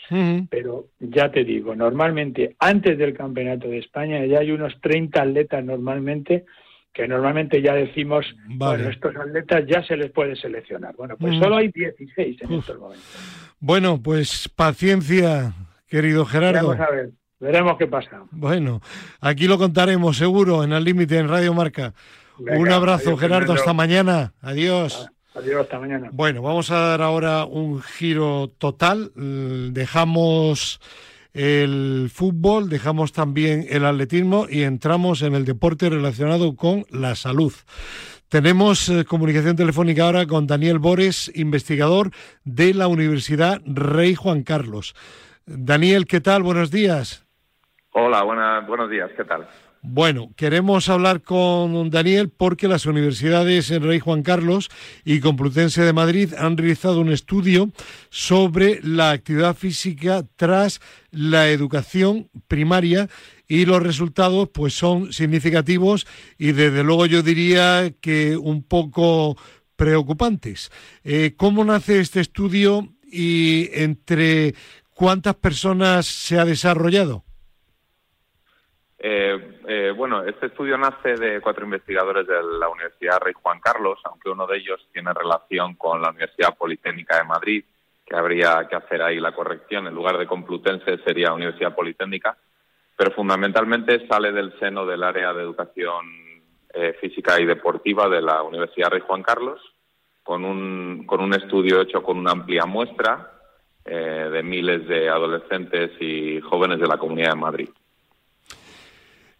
Pero ya te digo, normalmente, antes del Campeonato de España, ya hay unos 30 atletas normalmente que normalmente ya decimos, bueno, estos atletas ya se les puede seleccionar. Bueno, pues solo hay 16 en estos momentos. Bueno, pues paciencia, querido Gerardo. Vamos a ver. Veremos qué pasa. Bueno, aquí lo contaremos seguro en el límite en Radio Marca. Un abrazo, Gerardo, hasta mañana. Adiós. Adiós, hasta mañana. Bueno, vamos a dar ahora un giro total. Dejamos el fútbol, dejamos también el atletismo y entramos en el deporte relacionado con la salud. Tenemos eh, comunicación telefónica ahora con Daniel Bores, investigador de la Universidad Rey Juan Carlos. Daniel, ¿qué tal? Buenos días. Hola, buenos días, ¿qué tal? Bueno, queremos hablar con Daniel porque las universidades en Rey Juan Carlos y Complutense de Madrid han realizado un estudio sobre la actividad física tras la educación primaria y los resultados pues son significativos y desde luego yo diría que un poco preocupantes. Eh, ¿Cómo nace este estudio y entre cuántas personas se ha desarrollado? Eh, eh, bueno, este estudio nace de cuatro investigadores de la Universidad Rey Juan Carlos, aunque uno de ellos tiene relación con la Universidad Politécnica de Madrid, que habría que hacer ahí la corrección. En lugar de Complutense sería Universidad Politécnica, pero fundamentalmente sale del seno del área de educación eh, física y deportiva de la Universidad Rey Juan Carlos, con un, con un estudio hecho con una amplia muestra de miles de adolescentes y jóvenes de la Comunidad de Madrid.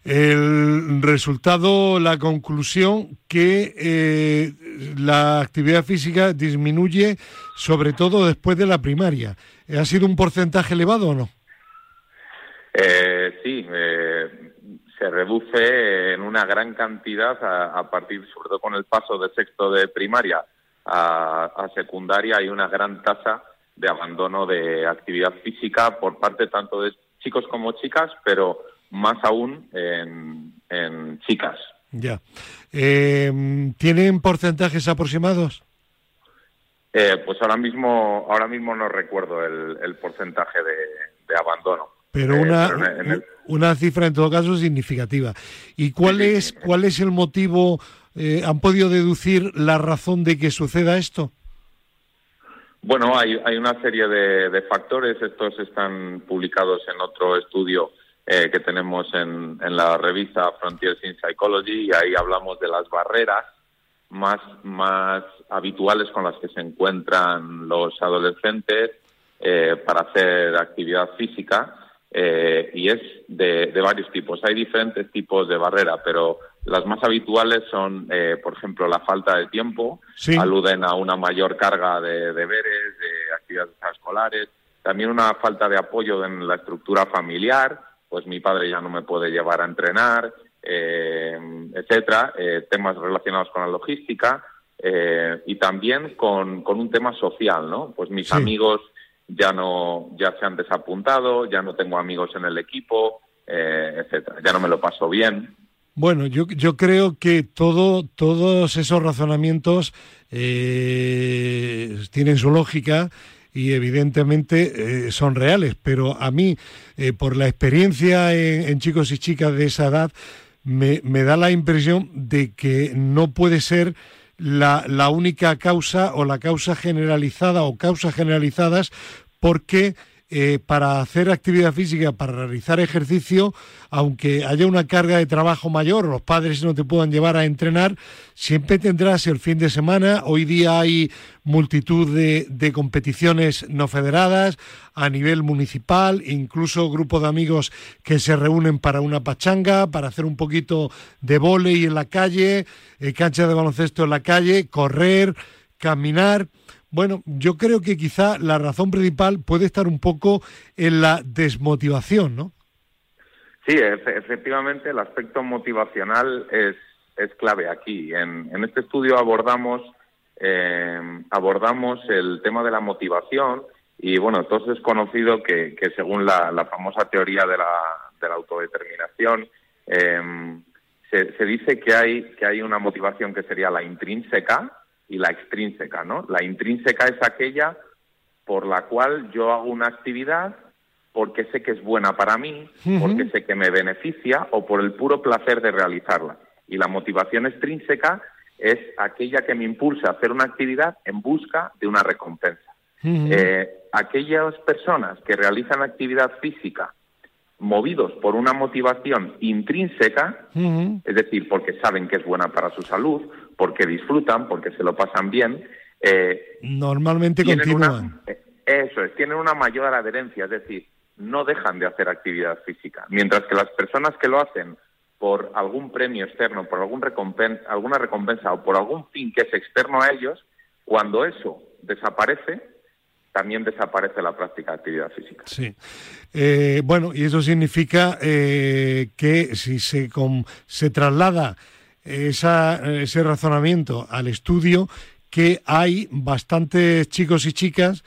El resultado, la conclusión, que eh, la actividad física disminuye sobre todo después de la primaria. ¿Ha sido un porcentaje elevado o no? Eh, sí, eh, se reduce en una gran cantidad a, partir, sobre todo con el paso de sexto de primaria a, a secundaria, hay una gran tasa de abandono de actividad física por parte tanto de chicos como chicas, pero más aún en, chicas. Ya. Eh, ¿Tienen porcentajes aproximados? Eh, pues ahora mismo, ahora mismo no recuerdo el, porcentaje de, abandono. Pero eh, una, una cifra en todo caso significativa. ¿Y cuál es cuál es el motivo? ¿Han podido deducir la razón de que suceda esto? Bueno, hay, hay una serie de, de factores. Estos están publicados en otro estudio eh, que tenemos en, en, la revista Frontiers in Psychology y ahí hablamos de las barreras más, más habituales con las que se encuentran los adolescentes eh, para hacer actividad física eh, y es de, de, varios tipos. Hay diferentes tipos de barrera, pero las más habituales son, por ejemplo, la falta de tiempo, aluden a una mayor carga de deberes, de actividades escolares, también una falta de apoyo en la estructura familiar, pues mi padre ya no me puede llevar a entrenar, eh, etcétera, eh, temas relacionados con la logística eh, y también con, un tema social, ¿no? Pues mis amigos ya no ya se han desapuntado, ya no tengo amigos en el equipo, etcétera, ya no me lo paso bien. Bueno, yo, yo creo que todo, todos esos razonamientos tienen su lógica y evidentemente eh, son reales, pero a mí, eh, por la experiencia en, chicos y chicas de esa edad, me, me, da la impresión de que no puede ser la, la única causa o la causa generalizada o causas generalizadas porque eh, para hacer actividad física, para realizar ejercicio, aunque haya una carga de trabajo mayor, los padres no te puedan llevar a entrenar, siempre tendrás el fin de semana. Hoy día hay multitud de, competiciones no federadas a nivel municipal, incluso grupos de amigos que se reúnen para una pachanga, para hacer un poquito de volei en la calle, eh, cancha de baloncesto en la calle, correr, caminar. Bueno, yo creo que quizá la razón principal puede estar un poco en la desmotivación, ¿no? Sí, efectivamente, el aspecto motivacional es, es clave aquí. En, en este estudio abordamos, eh, abordamos el tema de la motivación y, bueno, entonces es conocido que, que según la, la, famosa teoría de la, de la autodeterminación, eh, se, se, dice que hay, que hay una motivación que sería la intrínseca, y la extrínseca, ¿no? La intrínseca es aquella por la cual yo hago una actividad porque sé que es buena para mí, porque sé que me beneficia o por el puro placer de realizarla. Y la motivación extrínseca es aquella que me impulsa a hacer una actividad en busca de una recompensa. Eh, aquellas personas que realizan actividad física movidos por una motivación intrínseca, es decir, porque saben que es buena para su salud, porque disfrutan, porque se lo pasan bien. Eh, Normalmente continúan. Eh, eso es, tienen una mayor adherencia, es decir, no dejan de hacer actividad física. Mientras que las personas que lo hacen por algún premio externo, por algún recompensa, alguna recompensa o por algún fin que es externo a ellos, cuando eso desaparece, también desaparece la práctica de actividad física. Sí. Eh, bueno, y eso significa eh, que si se, se traslada ese razonamiento al estudio, que hay bastantes chicos y chicas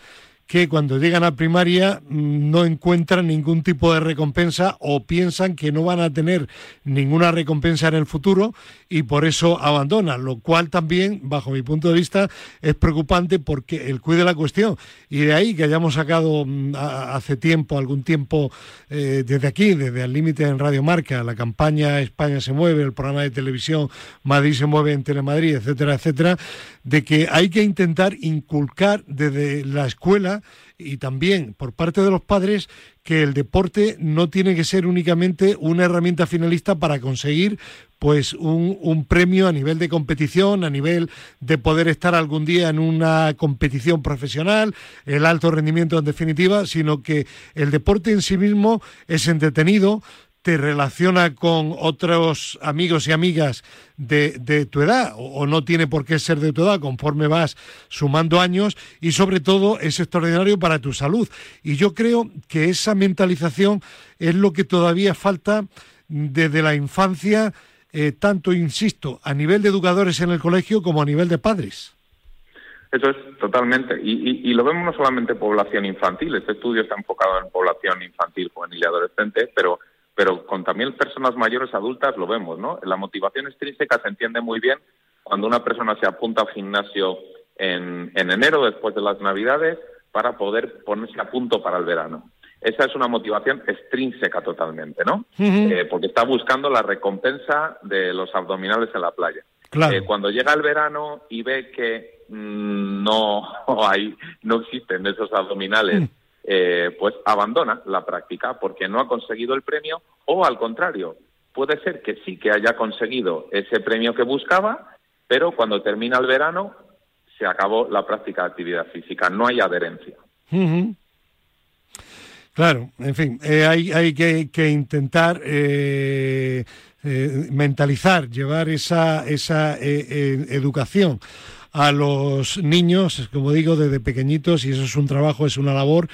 que cuando llegan a primaria no encuentran ningún tipo de recompensa o piensan que no van a tener ninguna recompensa en el futuro y por eso abandonan, lo cual también, bajo mi punto de vista, es preocupante porque el cuide la cuestión. Y de ahí que hayamos sacado mm, hace tiempo, algún tiempo, eh, desde aquí, desde el límite en Radio Marca, la campaña España se mueve, el programa de televisión Madrid se mueve en Telemadrid, etcétera, etcétera, de que hay que intentar inculcar desde la escuela y también por parte de los padres que el deporte no tiene que ser únicamente una herramienta finalista para conseguir pues un, un, premio a nivel de competición, a nivel de poder estar algún día en una competición profesional, el alto rendimiento en definitiva, sino que el deporte en sí mismo es entretenido, te relaciona con otros amigos y amigas de, tu edad, o, no tiene por qué ser de tu edad conforme vas sumando años, y sobre todo es extraordinario para tu salud. Y yo creo que esa mentalización es lo que todavía falta desde la infancia, eh, tanto, insisto, a nivel de educadores en el colegio como a nivel de padres. Eso es totalmente. Y, y, lo vemos no solamente en población infantil, este estudio está enfocado en población infantil, juvenil y adolescente, pero pero con también personas mayores adultas lo vemos, ¿no? La motivación extrínseca se entiende muy bien cuando una persona se apunta al gimnasio en, enero, después de las Navidades, para poder ponerse a punto para el verano. Esa es una motivación extrínseca totalmente, ¿no? Eh, porque está buscando la recompensa de los abdominales en la playa. Eh, cuando llega el verano y ve que mm, no hay, no existen esos abdominales mm. Eh, pues abandona la práctica porque no ha conseguido el premio o al contrario, puede ser que sí que haya conseguido ese premio que buscaba, pero cuando termina el verano se acabó la práctica de actividad física, no hay adherencia. Claro, en fin, eh, hay, hay que, intentar eh, mentalizar, llevar esa, esa educación a los niños, como digo, desde pequeñitos, y eso es un trabajo, es una labor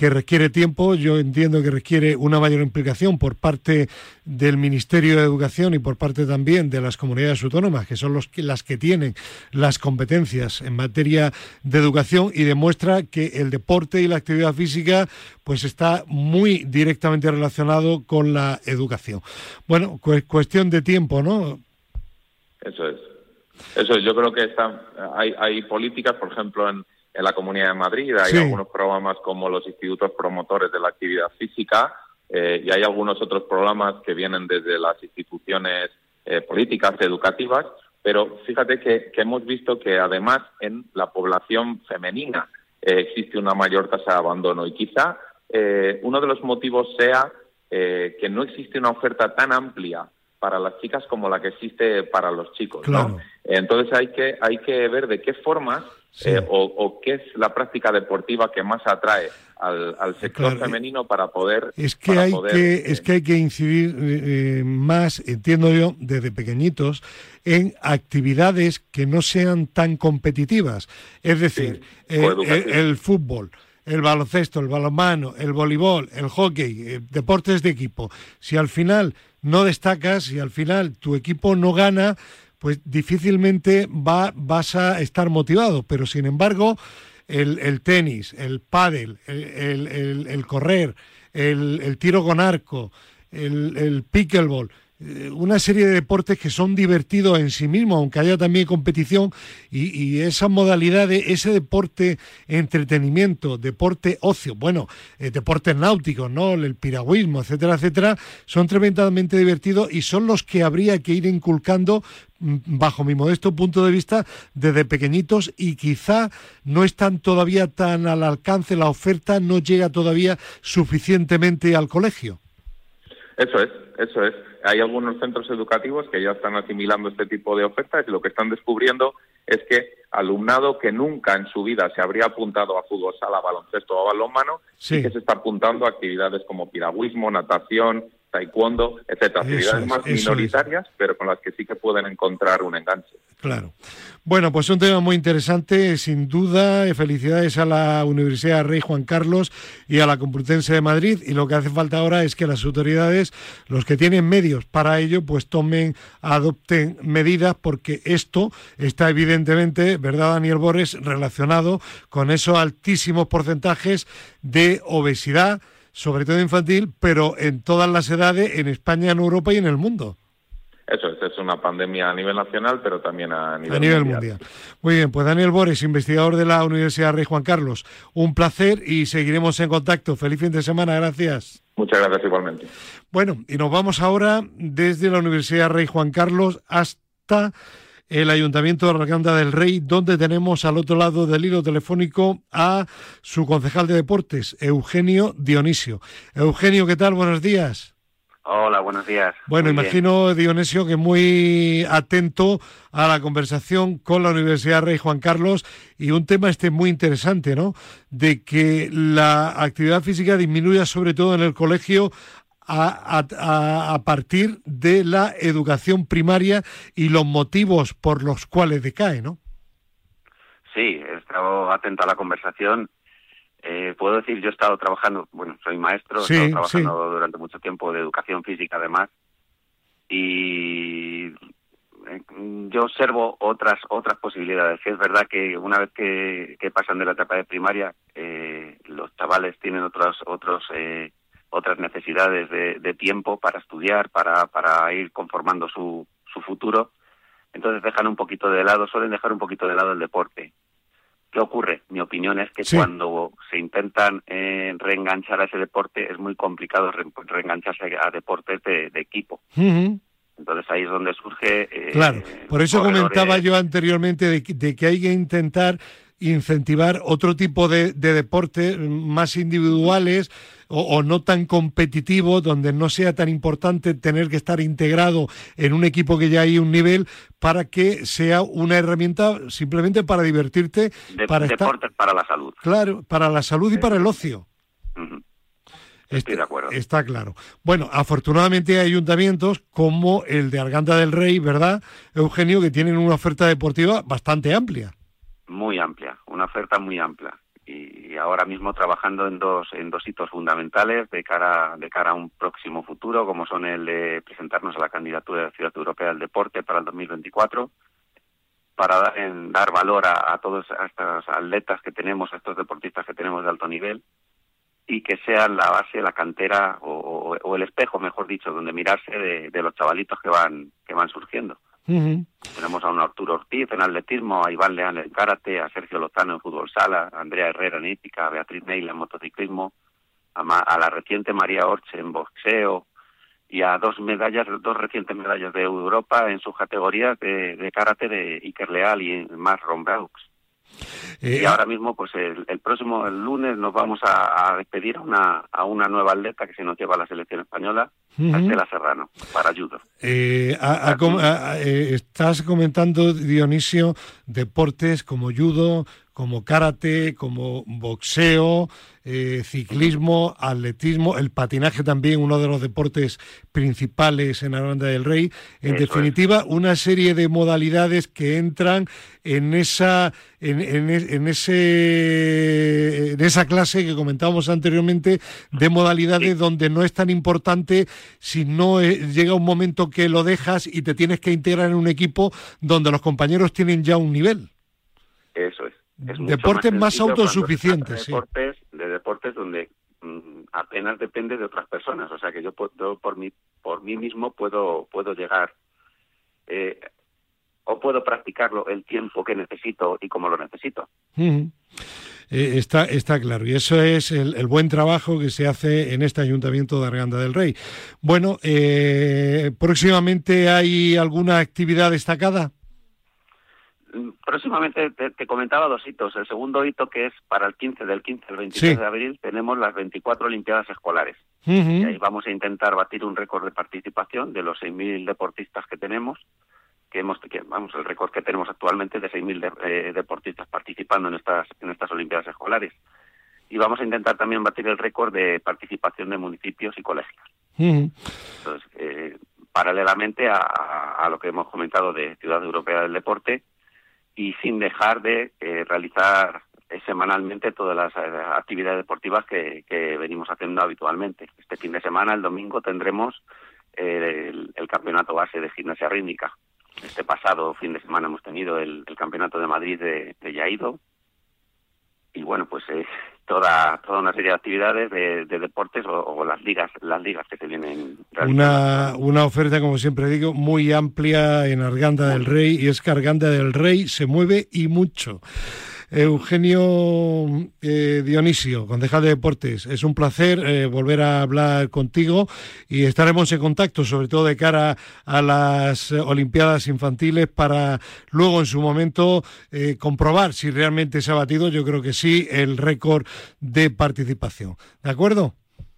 que requiere tiempo, yo entiendo que requiere una mayor implicación por parte del Ministerio de Educación y por parte también de las comunidades autónomas, que son los las que tienen las competencias en materia de educación y demuestra que el deporte y la actividad física pues está muy directamente relacionado con la educación. Bueno, cuestión de tiempo, ¿no? Eso es. Eso yo creo que está, hay, hay políticas, por ejemplo, en, en la Comunidad de Madrid, hay algunos programas como los institutos promotores de la actividad física eh, y hay algunos otros programas que vienen desde las instituciones eh, políticas educativas, pero fíjate que, hemos visto que además en la población femenina eh, existe una mayor tasa de abandono. Y quizá uno de los motivos sea que no existe una oferta tan amplia para las chicas como la que existe para los chicos. ¿no? Entonces hay que, hay que ver de qué formas eh, o, qué es la práctica deportiva que más atrae al, sector femenino para poder es que hay que es eh, que hay que incidir eh, más entiendo yo desde pequeñitos en actividades que no sean tan competitivas es decir el, fútbol el baloncesto, el balonmano, el voleibol, el hockey, deportes de equipo. Si al final no destacas, si al final tu equipo no gana, pues difícilmente va, vas a estar motivado. Pero sin embargo, el, tenis, el pádel, el, correr, el, tiro con arco, el, el pickleball, eh, una serie de deportes que son divertidos en sí mismos, aunque haya también competición, y, esa modalidad de ese deporte entretenimiento, deporte ocio, bueno, eh, deportes náuticos, ¿no? El piragüismo, etcétera, etcétera, son tremendamente divertidos y son los que habría que ir inculcando mm, bajo mi modesto punto de vista, desde pequeñitos y quizá no están todavía tan al alcance, la oferta no llega todavía suficientemente al colegio. Eso es, eso es. Hay algunos centros educativos que ya están asimilando este tipo de ofertas y lo que están descubriendo es que alumnado que nunca en su vida se habría apuntado a fútbol sala, baloncesto o balonmano, sí. que se está apuntando a actividades como piragüismo, natación, taekwondo, etcétera, actividades más minoritarias, pero con las que sí que pueden encontrar un enganche. Claro. Bueno, pues un tema muy interesante, sin duda. Felicidades a la Universidad Rey Juan Carlos y a la Complutense de Madrid. Y lo que hace falta ahora es que las autoridades, los que tienen medios para ello, pues tomen, adopten medidas, porque esto está evidentemente, ¿verdad, Daniel Borges, relacionado con esos altísimos porcentajes de obesidad, sobre todo infantil, pero en todas las edades, en España, en Europa y en el mundo. Eso es, es una pandemia a nivel nacional, pero también a nivel, mundial. Muy bien, pues Daniel Bores, investigador de la Universidad Rey Juan Carlos, un placer y seguiremos en contacto. Feliz fin de semana, gracias. Muchas gracias igualmente. Bueno, y nos vamos ahora desde la Universidad Rey Juan Carlos hasta el Ayuntamiento de Arganda del Rey, donde tenemos al otro lado del hilo telefónico a su concejal de deportes, Eugenio Dionisio. Eugenio, ¿qué tal? Buenos días. Hola, buenos días. Bueno, imagino, Dionisio, que muy atento a la conversación con la Universidad Rey Juan Carlos y un tema este muy interesante, ¿no? De que la actividad física disminuya sobre todo en el colegio a, a, partir de la educación primaria y los motivos por los cuales decae, ¿no? Sí, he estado atento a la conversación eh, puedo decir, yo he estado trabajando, bueno, soy maestro, he estado trabajando durante mucho tiempo de educación física además, y eh, yo observo otras otras posibilidades. Es verdad que una vez que, pasan de la etapa de primaria, eh, los chavales tienen otros otros otras necesidades de, de, tiempo para estudiar, para para ir conformando su su futuro. Entonces dejan un poquito de lado, suelen dejar un poquito de lado el deporte. ¿Qué ocurre? Mi opinión es que cuando se intentan eh, reenganchar a ese deporte es muy complicado reengancharse a deportes de, equipo. Entonces ahí es donde surge... Eh, claro, por eso comentaba yo anteriormente de, de, que hay que intentar incentivar otro tipo de, deportes más individuales o, no tan competitivos, donde no sea tan importante tener que estar integrado en un equipo que ya hay un nivel, para que sea una herramienta simplemente para divertirte. para deportes para la salud. Claro, para la salud y para el ocio. Estoy de acuerdo. Está claro. Bueno, afortunadamente hay ayuntamientos como el de Arganda del Rey, ¿verdad, Eugenio, que tienen una oferta deportiva bastante amplia muy amplia, una oferta muy amplia. Y ahora mismo trabajando en dos, en dos hitos fundamentales de cara, de cara a un próximo futuro, como son el de presentarnos a la candidatura de la Ciudad Europea del Deporte para el 2024, para dar, en, dar valor a, todos estos atletas que tenemos, a estos deportistas que tenemos de alto nivel, y que sean la base, la cantera o, el espejo, mejor dicho, donde mirarse de, de, los chavalitos que van, que van surgiendo. Tenemos a un Arturo Ortiz en atletismo, a Iván Leán en karate, a Sergio Lozano en fútbol sala, a Andrea Herrera en hípica, a Beatriz Neila en motociclismo, a, la reciente María Orche en boxeo y a dos medallas, dos recientes medallas de Europa en sus categorías de, karate de Iker Leal y Mark Rombraux. Eh, y ahora mismo, pues el, próximo el lunes nos vamos a, despedir a una, a una nueva atleta que se nos lleva a la selección española, Estela Serrano, para judo. Eh, eh, estás comentando, Dionisio, deportes como judo, como karate, como boxeo, eh, ciclismo, atletismo, el patinaje también, uno de los deportes principales en Aranda del Rey. En definitiva, una serie de modalidades que entran en esa, en, en, ese, en esa clase que comentábamos anteriormente de modalidades donde no es tan importante si no eh, llega un momento que lo dejas y te tienes que integrar en un equipo donde los compañeros tienen ya un nivel. Eso es deportes más, autosuficientes. De deportes, de deportes donde mm, apenas depende de otras personas. O sea que yo, puedo, por mí, por mí mismo puedo, puedo llegar eh, o puedo practicarlo el tiempo que necesito y como lo necesito. Eh, está, está claro, y eso es el, buen trabajo que se hace en este Ayuntamiento de Arganda del Rey. Bueno, eh, próximamente hay alguna actividad destacada. Próximamente te, comentaba dos hitos. El segundo hito que es para el 15, del 15 al 23 de abril, tenemos las 24 Olimpiadas Escolares. Y ahí vamos a intentar batir un récord de participación de los 6.000 deportistas que tenemos. Que hemos, que, vamos, el récord que tenemos actualmente de 6.000 eh, deportistas participando en estas, en estas Olimpiadas Escolares. Y vamos a intentar también batir el récord de participación de municipios y colegios. Entonces, eh, paralelamente a, lo que hemos comentado de Ciudad Europea del Deporte y sin dejar de eh, realizar semanalmente todas las actividades deportivas que, venimos haciendo habitualmente. Este fin de semana, el domingo, tendremos el, campeonato base de gimnasia rítmica. Este pasado fin de semana hemos tenido el, campeonato de Madrid de, de Yaido. Y bueno, pues es toda toda una serie de actividades de, deportes o, las ligas las ligas que se vienen una una oferta como siempre digo muy amplia en Arganda del Rey y es que Arganda del Rey se mueve y mucho Eugenio eh, Dionisio, concejal de Deportes, es un placer eh, volver a hablar contigo y estaremos en contacto, sobre todo de cara a las Olimpiadas Infantiles, para luego en su momento eh, comprobar si realmente se ha batido, yo creo que sí, el récord de participación. ¿De acuerdo?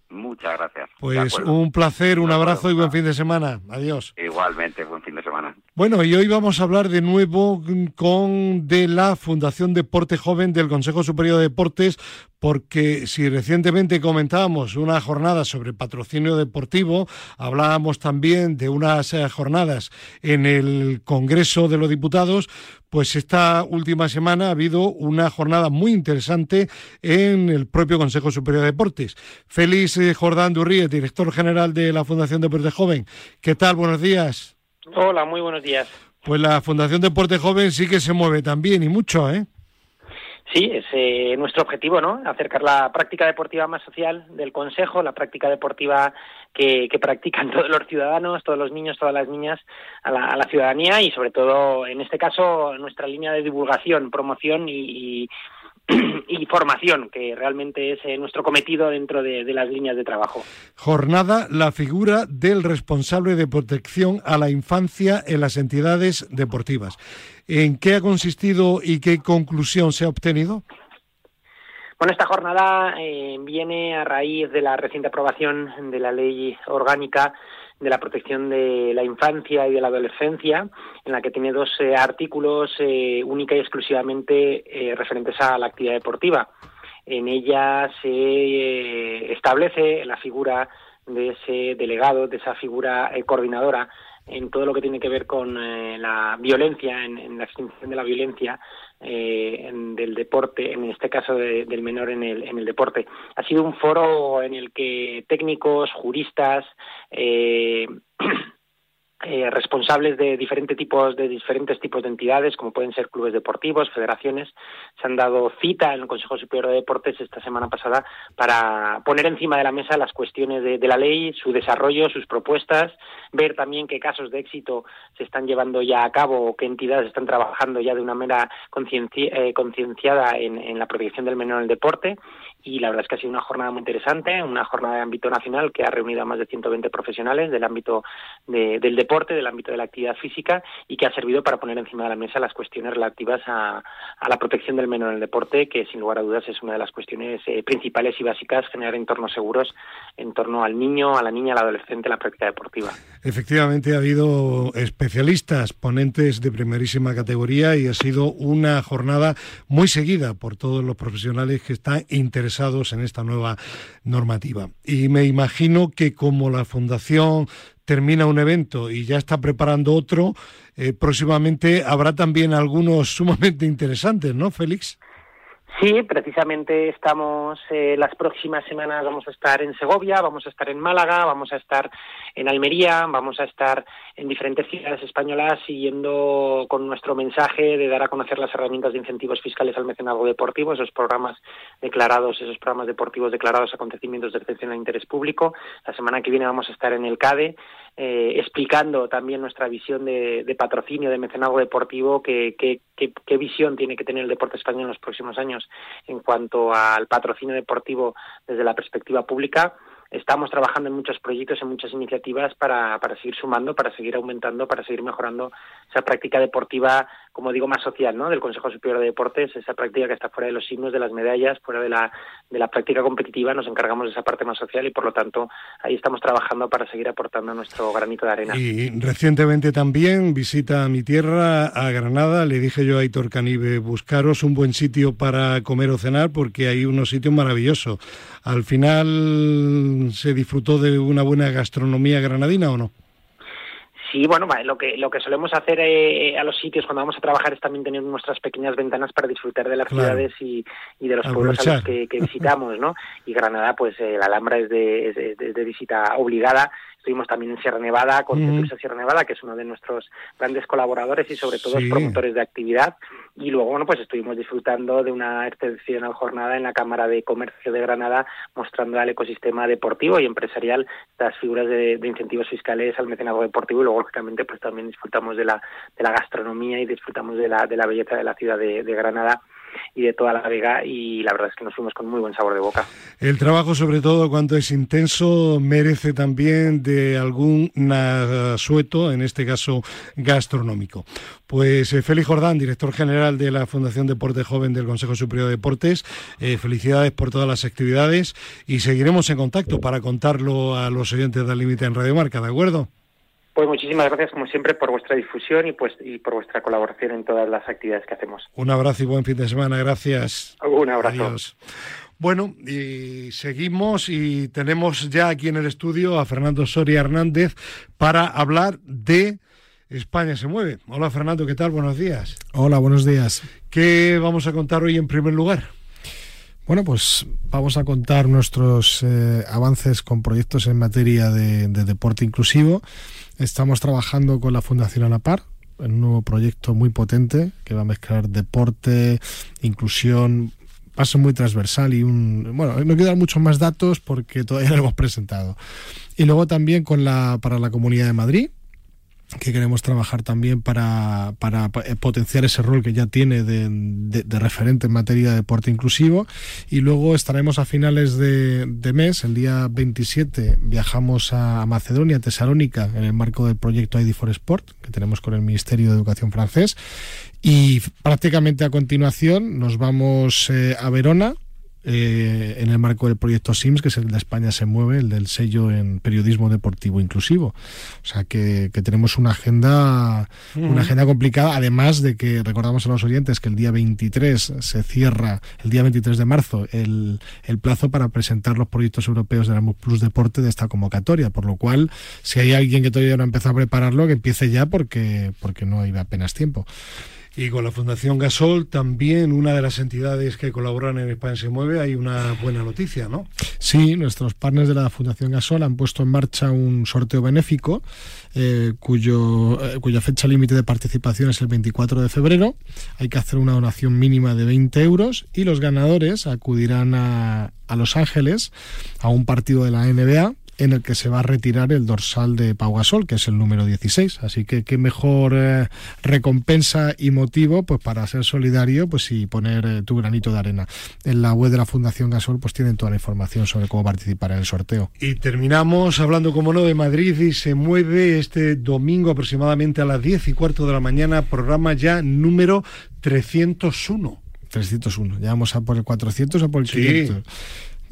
Muchas gracias. Pues un placer, un abrazo y buen fin de semana. Adiós. Igualmente, buen fin de semana. Bueno, y hoy vamos a hablar de nuevo con de la Fundación Deporte Joven del Consejo Superior de Deportes, porque si recientemente comentábamos una jornada sobre patrocinio deportivo, hablábamos también de unas eh, jornadas en el Congreso de los Diputados, pues esta última semana ha habido una jornada muy interesante en el propio Consejo Superior de Deportes. Félix eh, Jordán Durríez, director general de la Fundación Deporte Joven. ¿Qué tal? Buenos días. Hola, muy buenos días. Pues la Fundación Deporte Joven sí que se mueve también y mucho, ¿eh? Sí, es eh, nuestro objetivo, ¿no? Acercar la práctica deportiva más social del Consejo, la práctica deportiva que, practican todos los ciudadanos, todos los niños, todas las niñas, a la, ciudadanía y, sobre todo, en este caso, nuestra línea de divulgación, promoción y y formación, que realmente es eh, nuestro cometido dentro de, las líneas de trabajo. Jornada, la figura del responsable de protección a la infancia en las entidades deportivas. ¿En qué ha consistido y qué conclusión se ha obtenido? Bueno, esta jornada eh, viene a raíz de la reciente aprobación de la ley orgánica de la protección de la infancia y de la adolescencia, en la que tiene dos eh, artículos eh, única y exclusivamente eh, referentes a la actividad deportiva. En ella se establece la figura de ese delegado, de esa figura coordinadora en todo lo que tiene que ver con la violencia, en, la extinción de la violencia eh, del deporte, en este caso del menor en el, en el deporte. Ha sido un foro en el que técnicos, juristas, eh, Eh, responsables de diferentes tipos de diferentes tipos de entidades como pueden ser clubes deportivos federaciones se han dado cita en el Consejo Superior de Deportes esta semana pasada para poner encima de la mesa las cuestiones de, la ley su desarrollo sus propuestas ver también qué casos de éxito se están llevando ya a cabo o qué entidades están trabajando ya de una manera eh, concienciada en, en la protección del menor en el deporte y la verdad es que ha sido una jornada muy interesante, una jornada de ámbito nacional que ha reunido a más de 120 profesionales del ámbito del deporte, del ámbito de la actividad física y que ha servido para poner encima de la mesa las cuestiones relativas a, la protección del menor en el deporte, que sin lugar a dudas es una de las cuestiones eh, principales y básicas, generar entornos seguros en torno al niño, a la niña, al adolescente en la práctica deportiva. Efectivamente ha habido especialistas, ponentes de primerísima categoría y ha sido una jornada muy seguida por todos los profesionales que están interesados en esta nueva normativa. Y me imagino que como la Fundación termina un evento y ya está preparando otro, eh, próximamente habrá también algunos sumamente interesantes, ¿no, Félix? Sí, precisamente estamos eh, las próximas semanas vamos a estar en Segovia, vamos a estar en Málaga, vamos a estar en Almería, vamos a estar en diferentes ciudades españolas siguiendo con nuestro mensaje de dar a conocer las herramientas de incentivos fiscales al mecenazgo deportivo, esos programas declarados, esos programas deportivos declarados acontecimientos de excepcional interés público. La semana que viene vamos a estar en el CADE eh, explicando también nuestra visión de, patrocinio, de mecenazgo deportivo, qué visión tiene que tener el deporte español en los próximos años en cuanto al patrocinio deportivo desde la perspectiva pública. Estamos trabajando en muchos proyectos, en muchas iniciativas para, para seguir sumando, para seguir aumentando, para seguir mejorando esa práctica deportiva, como digo, más social, ¿no? Del Consejo Superior de Deportes, esa práctica que está fuera de los signos, de las medallas, fuera de la, de la práctica competitiva, nos encargamos de esa parte más social y por lo tanto ahí estamos trabajando para seguir aportando nuestro granito de arena. Y recientemente también visita a mi tierra, a Granada, le dije yo a Aitor Canibe, buscaros un buen sitio para comer o cenar porque hay unos sitios maravillosos. ¿Al final se disfrutó de una buena gastronomía granadina o no? Sí, bueno, lo que lo que solemos hacer eh, a los sitios cuando vamos a trabajar es también tener nuestras pequeñas ventanas para disfrutar de las ciudades y, de los pueblos a los que, visitamos, ¿no? Y Granada, pues eh, la Alhambra es de, de visita obligada Estuvimos también en Sierra Nevada con mm. Sierra Nevada, que es uno de nuestros grandes colaboradores y sobre todo promotores de actividad. Y luego, bueno, pues estuvimos disfrutando de una excepcional jornada en la Cámara de Comercio de Granada, mostrando al ecosistema deportivo y empresarial las figuras de, incentivos fiscales al mecenazgo deportivo y luego, lógicamente, pues también disfrutamos de la, de la gastronomía y disfrutamos de la, de la belleza de la ciudad de Granada y de toda la Vega y la verdad es que nos fuimos con muy buen sabor de boca. El trabajo, sobre todo cuando es intenso, merece también de algún sueto, en este caso gastronómico. Pues eh, Félix Jordán, director general de la Fundación Deporte Joven del Consejo Superior de Deportes, eh, felicidades por todas las actividades y seguiremos en contacto para contarlo a los oyentes del Límite en Radio Marca, ¿de acuerdo? Pues muchísimas gracias, como siempre, por vuestra difusión y, pues, y por vuestra colaboración en todas las actividades que hacemos. Un abrazo y buen fin de semana. Gracias. Un abrazo. Bueno, y seguimos y tenemos ya aquí en el estudio a Fernando Soria Hernández para hablar de España se mueve. Hola Fernando, ¿qué tal? Buenos días. Hola, buenos días. ¿Qué vamos a contar hoy en primer lugar? Bueno, pues vamos a contar nuestros eh, avances con proyectos en materia de, deporte inclusivo. Estamos trabajando con la Fundación Anapar en un nuevo proyecto muy potente que va a mezclar deporte, inclusión, paso muy transversal y un bueno no quiero muchos más datos porque todavía lo hemos presentado. Y luego también con la para la Comunidad de Madrid que queremos trabajar también para, para, eh, potenciar ese rol que ya tiene de, de, referente en materia de deporte inclusivo. Y luego estaremos a finales de, mes, el día 27, viajamos a Macedonia, Tesalónica, en el marco del proyecto ID for Sport, que tenemos con el Ministerio de Educación francés. Y prácticamente a continuación nos vamos eh, a Verona eh, en el marco del proyecto SIMS, que es el de España se mueve, el del sello en periodismo deportivo inclusivo. O sea que, tenemos una agenda, una agenda complicada, además de que recordamos a los oyentes que el día 23 se cierra, el día 23 de marzo, el, el plazo para presentar los proyectos europeos de Erasmus Plus Deporte de esta convocatoria, por lo cual, si hay alguien que todavía no ha empezado a prepararlo, que empiece ya porque, porque no hay apenas tiempo. Y con la Fundación Gasol, también una de las entidades que colaboran en España se mueve, hay una buena noticia, ¿no? Sí, nuestros partners de la Fundación Gasol han puesto en marcha un sorteo benéfico eh, cuyo, eh, cuya fecha límite de participación es el 24 de febrero. Hay que hacer una donación mínima de 20 euros y los ganadores acudirán a, a Los Ángeles a un partido de la NBA en el que se va a retirar el dorsal de Pau Gasol, que es el número 16. Así que qué mejor eh, recompensa y motivo pues para ser solidario pues y poner eh, tu granito de arena. En la web de la Fundación Gasol pues tienen toda la información sobre cómo participar en el sorteo. Y terminamos hablando como no de Madrid y se mueve este domingo aproximadamente a las 10 y cuarto de la mañana programa ya número 301. 301, ya vamos a por el 400 o por el 500.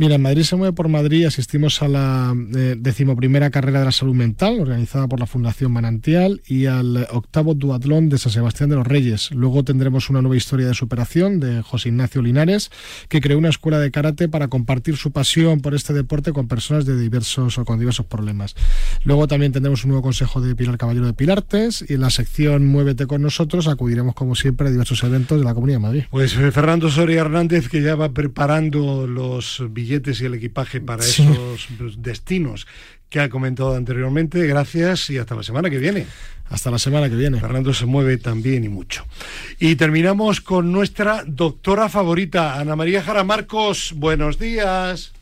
Mira, en Madrid se mueve por Madrid. Asistimos a la eh, decimoprimera carrera de la salud mental, organizada por la Fundación Manantial, y al octavo duatlón de San Sebastián de los Reyes. Luego tendremos una nueva historia de superación de José Ignacio Linares, que creó una escuela de karate para compartir su pasión por este deporte con personas de diversos o con diversos problemas. Luego también tendremos un nuevo consejo de Pilar Caballero de Pilartes y en la sección Muévete con nosotros acudiremos como siempre a diversos eventos de la Comunidad de Madrid. Pues eh, Fernando Soria Hernández que ya va preparando los billetes y el equipaje para esos destinos que ha comentado anteriormente. Gracias y hasta la semana que viene. Hasta la semana que viene. Fernando se mueve también y mucho. Y terminamos con nuestra doctora favorita, Ana María Jara Marcos. Buenos días.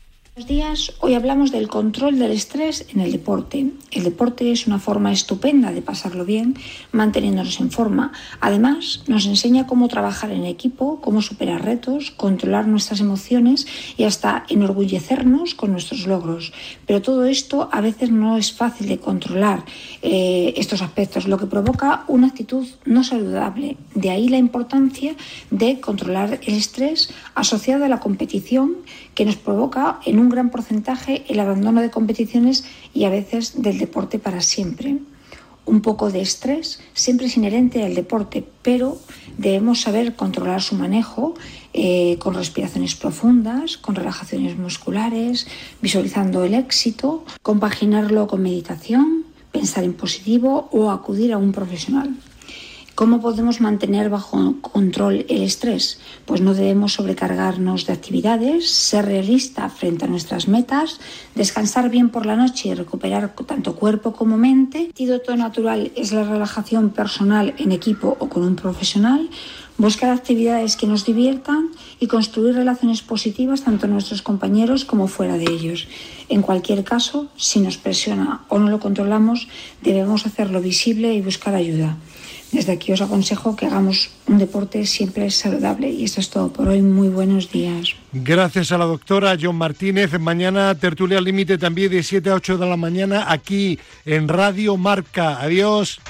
Días. Hoy hablamos del control del estrés en el deporte. El deporte es una forma estupenda de pasarlo bien, manteniéndonos en forma. Además, nos enseña cómo trabajar en equipo, cómo superar retos, controlar nuestras emociones y hasta enorgullecernos con nuestros logros. Pero todo esto a veces no es fácil de controlar eh, estos aspectos, lo que provoca una actitud no saludable. De ahí la importancia de controlar el estrés asociado a la competición que nos provoca en un gran porcentaje el abandono de competiciones y a veces del deporte para siempre. Un poco de estrés siempre es inherente al deporte, pero debemos saber controlar su manejo eh, con respiraciones profundas, con relajaciones musculares, visualizando el éxito, compaginarlo con meditación, pensar en positivo o acudir a un profesional. ¿Cómo podemos mantener bajo control el estrés? Pues no debemos sobrecargarnos de actividades, ser realista frente a nuestras metas, descansar bien por la noche y recuperar tanto cuerpo como mente. El antídoto natural es la relajación personal en equipo o con un profesional, buscar actividades que nos diviertan y construir relaciones positivas tanto en nuestros compañeros como fuera de ellos. En cualquier caso, si nos presiona o no lo controlamos, debemos hacerlo visible y buscar ayuda. Desde aquí os aconsejo que hagamos un deporte siempre saludable y esto es todo por hoy. Muy buenos días. Gracias a la doctora John Martínez. Mañana tertulia límite también de 7 a 8 de la mañana aquí en Radio Marca. Adiós.